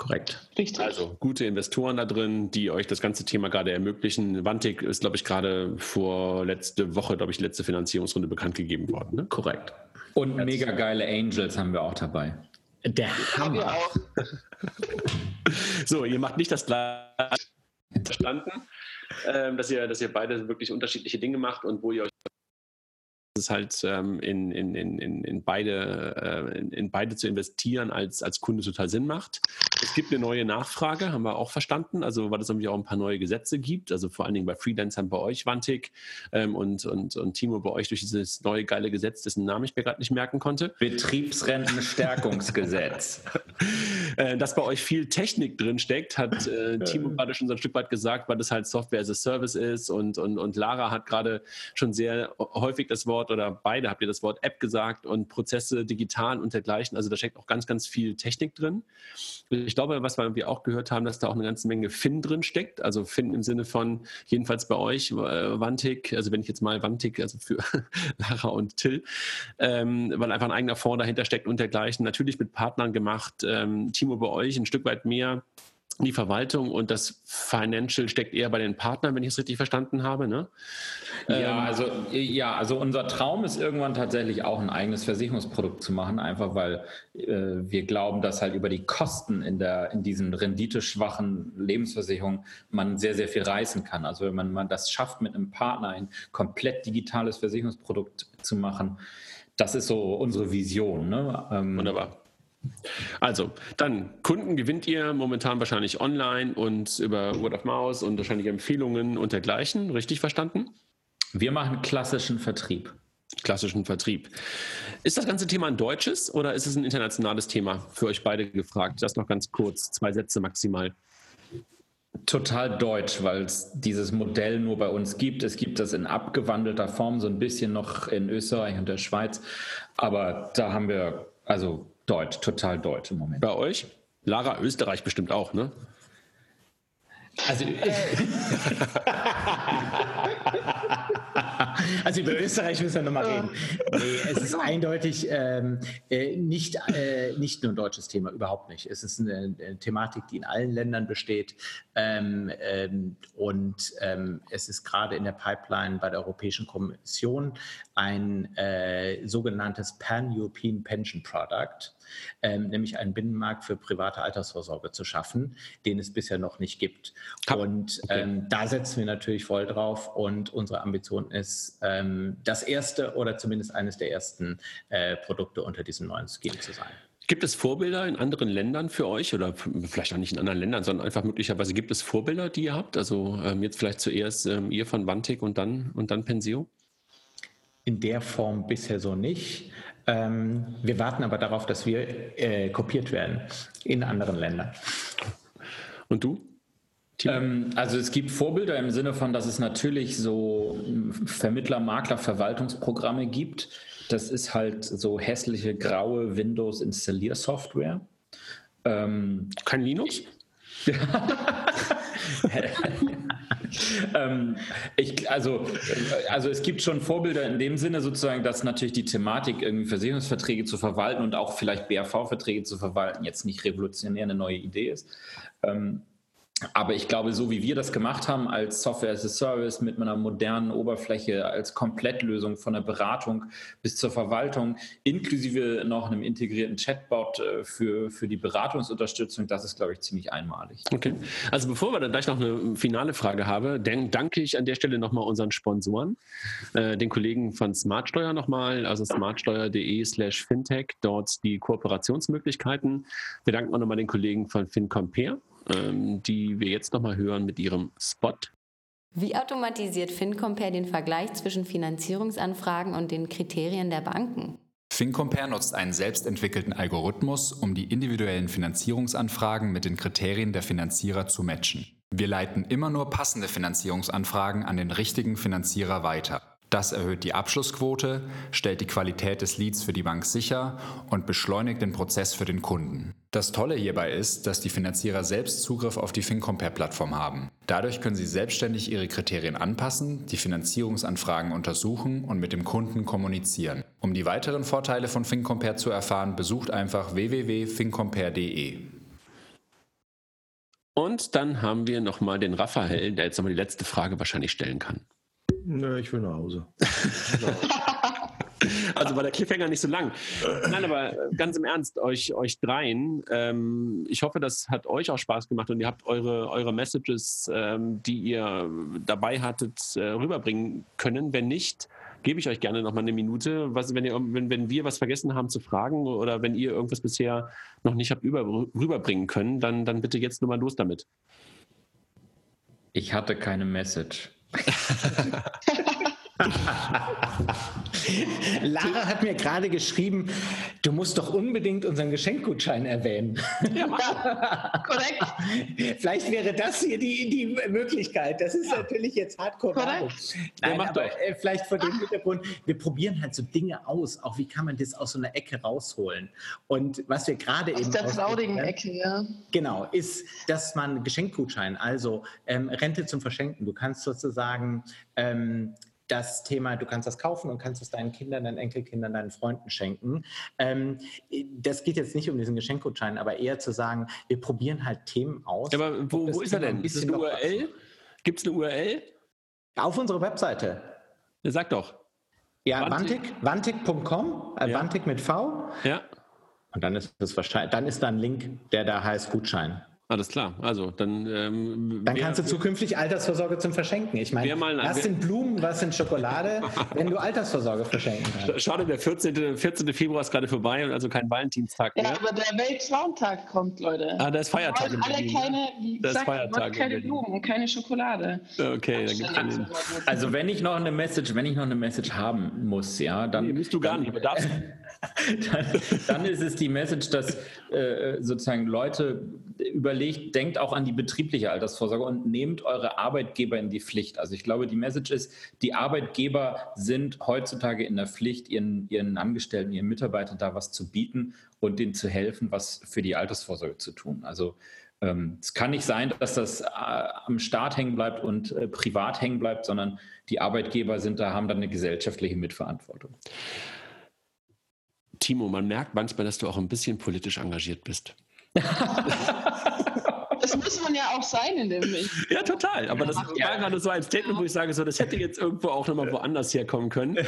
Korrekt. Richtig. Also gute Investoren da drin, die euch das ganze Thema gerade ermöglichen. Vantik ist, glaube ich, gerade vor letzte Woche, glaube ich, letzte Finanzierungsrunde bekannt gegeben worden. Ne? Korrekt. Und Jetzt. mega geile Angels haben wir auch dabei. Der Hammer. so, ihr macht nicht das gleiche verstanden, ähm, dass, ihr, dass ihr beide wirklich unterschiedliche Dinge macht und wo ihr euch es halt ähm, in, in, in, in, beide, äh, in, in, beide zu investieren als, als Kunde total Sinn macht. Es gibt eine neue Nachfrage, haben wir auch verstanden, also weil es irgendwie auch ein paar neue Gesetze gibt, also vor allen Dingen bei Freelancern bei euch, Wantik ähm, und, und, und Timo bei euch durch dieses neue geile Gesetz, dessen Namen ich mir gerade nicht merken konnte. Betriebsrentenstärkungsgesetz. äh, dass bei euch viel Technik drin steckt, hat äh, Timo gerade schon so ein Stück weit gesagt, weil das halt Software as a Service ist und, und, und Lara hat gerade schon sehr häufig das Wort Wort oder beide habt ihr das Wort App gesagt und Prozesse digital und dergleichen. Also da steckt auch ganz, ganz viel Technik drin. Ich glaube, was wir auch gehört haben, dass da auch eine ganze Menge Fin drin steckt. Also Fin im Sinne von, jedenfalls bei euch, äh, Wantik, also wenn ich jetzt mal Wantik, also für Lara und Till, ähm, weil einfach ein eigener Fonds dahinter steckt und dergleichen. Natürlich mit Partnern gemacht. Ähm, Timo bei euch ein Stück weit mehr die Verwaltung und das Financial steckt eher bei den Partnern, wenn ich es richtig verstanden habe. Ne? Ja, ähm, also, ja, also unser Traum ist irgendwann tatsächlich auch ein eigenes Versicherungsprodukt zu machen, einfach weil äh, wir glauben, dass halt über die Kosten in, der, in diesen renditeschwachen Lebensversicherungen man sehr, sehr viel reißen kann. Also wenn man, man das schafft, mit einem Partner ein komplett digitales Versicherungsprodukt zu machen, das ist so unsere Vision. Ne? Ähm, Wunderbar. Also, dann Kunden gewinnt ihr momentan wahrscheinlich online und über Word of Mouse und wahrscheinlich Empfehlungen und dergleichen. Richtig verstanden? Wir machen klassischen Vertrieb. Klassischen Vertrieb. Ist das ganze Thema ein deutsches oder ist es ein internationales Thema? Für euch beide gefragt. Das noch ganz kurz, zwei Sätze maximal. Total deutsch, weil es dieses Modell nur bei uns gibt. Es gibt das in abgewandelter Form so ein bisschen noch in Österreich und der Schweiz. Aber da haben wir, also Deutsch, total deutsch im Moment. Bei euch? Lara, Österreich bestimmt auch, ne? Also, also über Österreich müssen wir nochmal reden. Nee, es ist eindeutig ähm, äh, nicht, äh, nicht nur ein deutsches Thema, überhaupt nicht. Es ist eine, eine Thematik, die in allen Ländern besteht. Ähm, ähm, und ähm, es ist gerade in der Pipeline bei der Europäischen Kommission ein äh, sogenanntes Pan-European Pension Product ähm, nämlich einen Binnenmarkt für private Altersvorsorge zu schaffen, den es bisher noch nicht gibt. Und okay. ähm, da setzen wir natürlich voll drauf und unsere Ambition ist, ähm, das erste oder zumindest eines der ersten äh, Produkte unter diesem neuen Scheme zu sein. Gibt es Vorbilder in anderen Ländern für euch oder vielleicht auch nicht in anderen Ländern, sondern einfach möglicherweise gibt es Vorbilder, die ihr habt? Also ähm, jetzt vielleicht zuerst ähm, ihr von Vantik und dann und dann Pensio? In der Form bisher so nicht. Ähm, wir warten aber darauf, dass wir äh, kopiert werden in anderen Ländern. Und du? Ähm, also es gibt Vorbilder im Sinne von, dass es natürlich so Vermittler, Makler, Verwaltungsprogramme gibt. Das ist halt so hässliche graue Windows Installiersoftware. Ähm, Kein Linux? ähm, ich, also, also es gibt schon Vorbilder in dem Sinne sozusagen, dass natürlich die Thematik, irgendwie Versicherungsverträge zu verwalten und auch vielleicht BAV-Verträge zu verwalten, jetzt nicht revolutionär eine neue Idee ist. Ähm, aber ich glaube, so wie wir das gemacht haben als Software as a Service mit einer modernen Oberfläche, als Komplettlösung von der Beratung bis zur Verwaltung, inklusive noch einem integrierten Chatbot äh, für, für die Beratungsunterstützung, das ist, glaube ich, ziemlich einmalig. Okay. Also bevor wir dann gleich noch eine finale Frage haben, dann danke ich an der Stelle nochmal unseren Sponsoren, äh, den Kollegen von Smartsteuer nochmal, also smartsteuer.de slash fintech, dort die Kooperationsmöglichkeiten. Wir danken auch nochmal den Kollegen von FinCompare ähm, die wir jetzt nochmal hören mit ihrem Spot. Wie automatisiert FinCompare den Vergleich zwischen Finanzierungsanfragen und den Kriterien der Banken? FinCompare nutzt einen selbstentwickelten Algorithmus, um die individuellen Finanzierungsanfragen mit den Kriterien der Finanzierer zu matchen. Wir leiten immer nur passende Finanzierungsanfragen an den richtigen Finanzierer weiter. Das erhöht die Abschlussquote, stellt die Qualität des Leads für die Bank sicher und beschleunigt den Prozess für den Kunden. Das Tolle hierbei ist, dass die Finanzierer selbst Zugriff auf die FinCompare-Plattform haben. Dadurch können sie selbstständig ihre Kriterien anpassen, die Finanzierungsanfragen untersuchen und mit dem Kunden kommunizieren. Um die weiteren Vorteile von FinCompare zu erfahren, besucht einfach www.fincompare.de. Und dann haben wir nochmal den Raphael, der jetzt nochmal die letzte Frage wahrscheinlich stellen kann. Nö, ich will nach Hause. also war der Cliffhanger nicht so lang. Nein, aber ganz im Ernst, euch, euch dreien, ähm, ich hoffe, das hat euch auch Spaß gemacht und ihr habt eure, eure Messages, ähm, die ihr dabei hattet, äh, rüberbringen können. Wenn nicht, gebe ich euch gerne noch mal eine Minute. Was, wenn, ihr, wenn, wenn wir was vergessen haben zu fragen oder wenn ihr irgendwas bisher noch nicht habt über, rüberbringen können, dann, dann bitte jetzt nur mal los damit. Ich hatte keine Message. ハハハハ! Lara hat mir gerade geschrieben, du musst doch unbedingt unseren Geschenkgutschein erwähnen. Ja, korrekt. Vielleicht wäre das hier die, die Möglichkeit. Das ist ja. natürlich jetzt hardcore. Korrekt. Nein, ja, aber äh, vielleicht vor dem Hintergrund, wir probieren halt so Dinge aus. Auch wie kann man das aus so einer Ecke rausholen? Und was wir gerade eben. Aus der traurigen Ecke, ja. Genau, ist, dass man Geschenkgutschein, also ähm, Rente zum Verschenken, du kannst sozusagen ähm, das Thema, du kannst das kaufen und kannst es deinen Kindern, deinen Enkelkindern, deinen Freunden schenken. Ähm, das geht jetzt nicht um diesen Geschenkgutschein, aber eher zu sagen, wir probieren halt Themen aus. Ja, aber wo, wo ist er denn? Ist es eine URL? Gibt es eine URL? Auf unserer Webseite. Ja, sag doch. Ja, Vantik, vantik.com, äh, ja. Vantik mit V. Ja. Und dann ist das wahrscheinlich, dann ist da ein Link, der da heißt Gutschein. Alles klar. Also dann. Ähm, dann kannst du zukünftig Altersvorsorge zum Verschenken. Ich meine, was sind Blumen, was sind Schokolade, wenn du Altersvorsorge verschenken kannst? Schade, der 14. 14. Februar ist gerade vorbei und also kein Valentinstag mehr. Ja, aber der Weltfrauentag kommt, Leute. Ah, da ist Feiertag. Wir alle keine, wie das gesagt, Feiertag keine Blumen und keine Schokolade. Okay, dann gibt's den. Also wenn ich noch eine Message, wenn ich noch eine Message haben muss, ja, dann. Nee, musst du gar nicht, aber darfst dann, dann, ist es die Message, dass äh, sozusagen Leute überlegt, denkt auch an die betriebliche Altersvorsorge und nehmt eure Arbeitgeber in die Pflicht. Also ich glaube, die Message ist, die Arbeitgeber sind heutzutage in der Pflicht, ihren, ihren Angestellten, ihren Mitarbeitern da was zu bieten und denen zu helfen, was für die Altersvorsorge zu tun. Also ähm, es kann nicht sein, dass das äh, am Staat hängen bleibt und äh, privat hängen bleibt, sondern die Arbeitgeber sind da, haben dann eine gesellschaftliche Mitverantwortung. Timo, man merkt manchmal, dass du auch ein bisschen politisch engagiert bist. das muss man ja auch sein in dem Weg. Ja, total. Aber das war gerade so ein Statement, wo ich sage, so, das hätte jetzt irgendwo auch nochmal woanders herkommen können.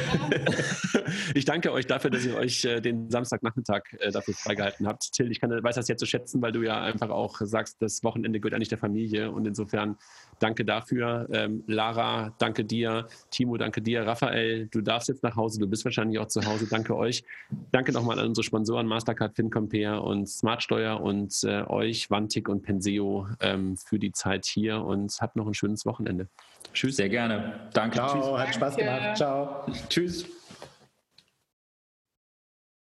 ich danke euch dafür, dass ihr euch äh, den Samstagnachmittag äh, dafür freigehalten habt. Till, ich kann, weiß das jetzt zu schätzen, weil du ja einfach auch sagst, das Wochenende gehört eigentlich der Familie. Und insofern danke dafür. Ähm, Lara, danke dir. Timo, danke dir. Raphael, du darfst jetzt nach Hause. Du bist wahrscheinlich auch zu Hause. Danke euch. Danke nochmal an unsere Sponsoren Mastercard, FinCompare und Smartsteuer und äh, euch, Vantik und Penseo ähm, für die Zeit hier und habt noch ein schönes Wochenende. Tschüss. Sehr gerne. Danke. Ciao, Tschüss. hat Spaß gemacht. Ciao. Tschüss.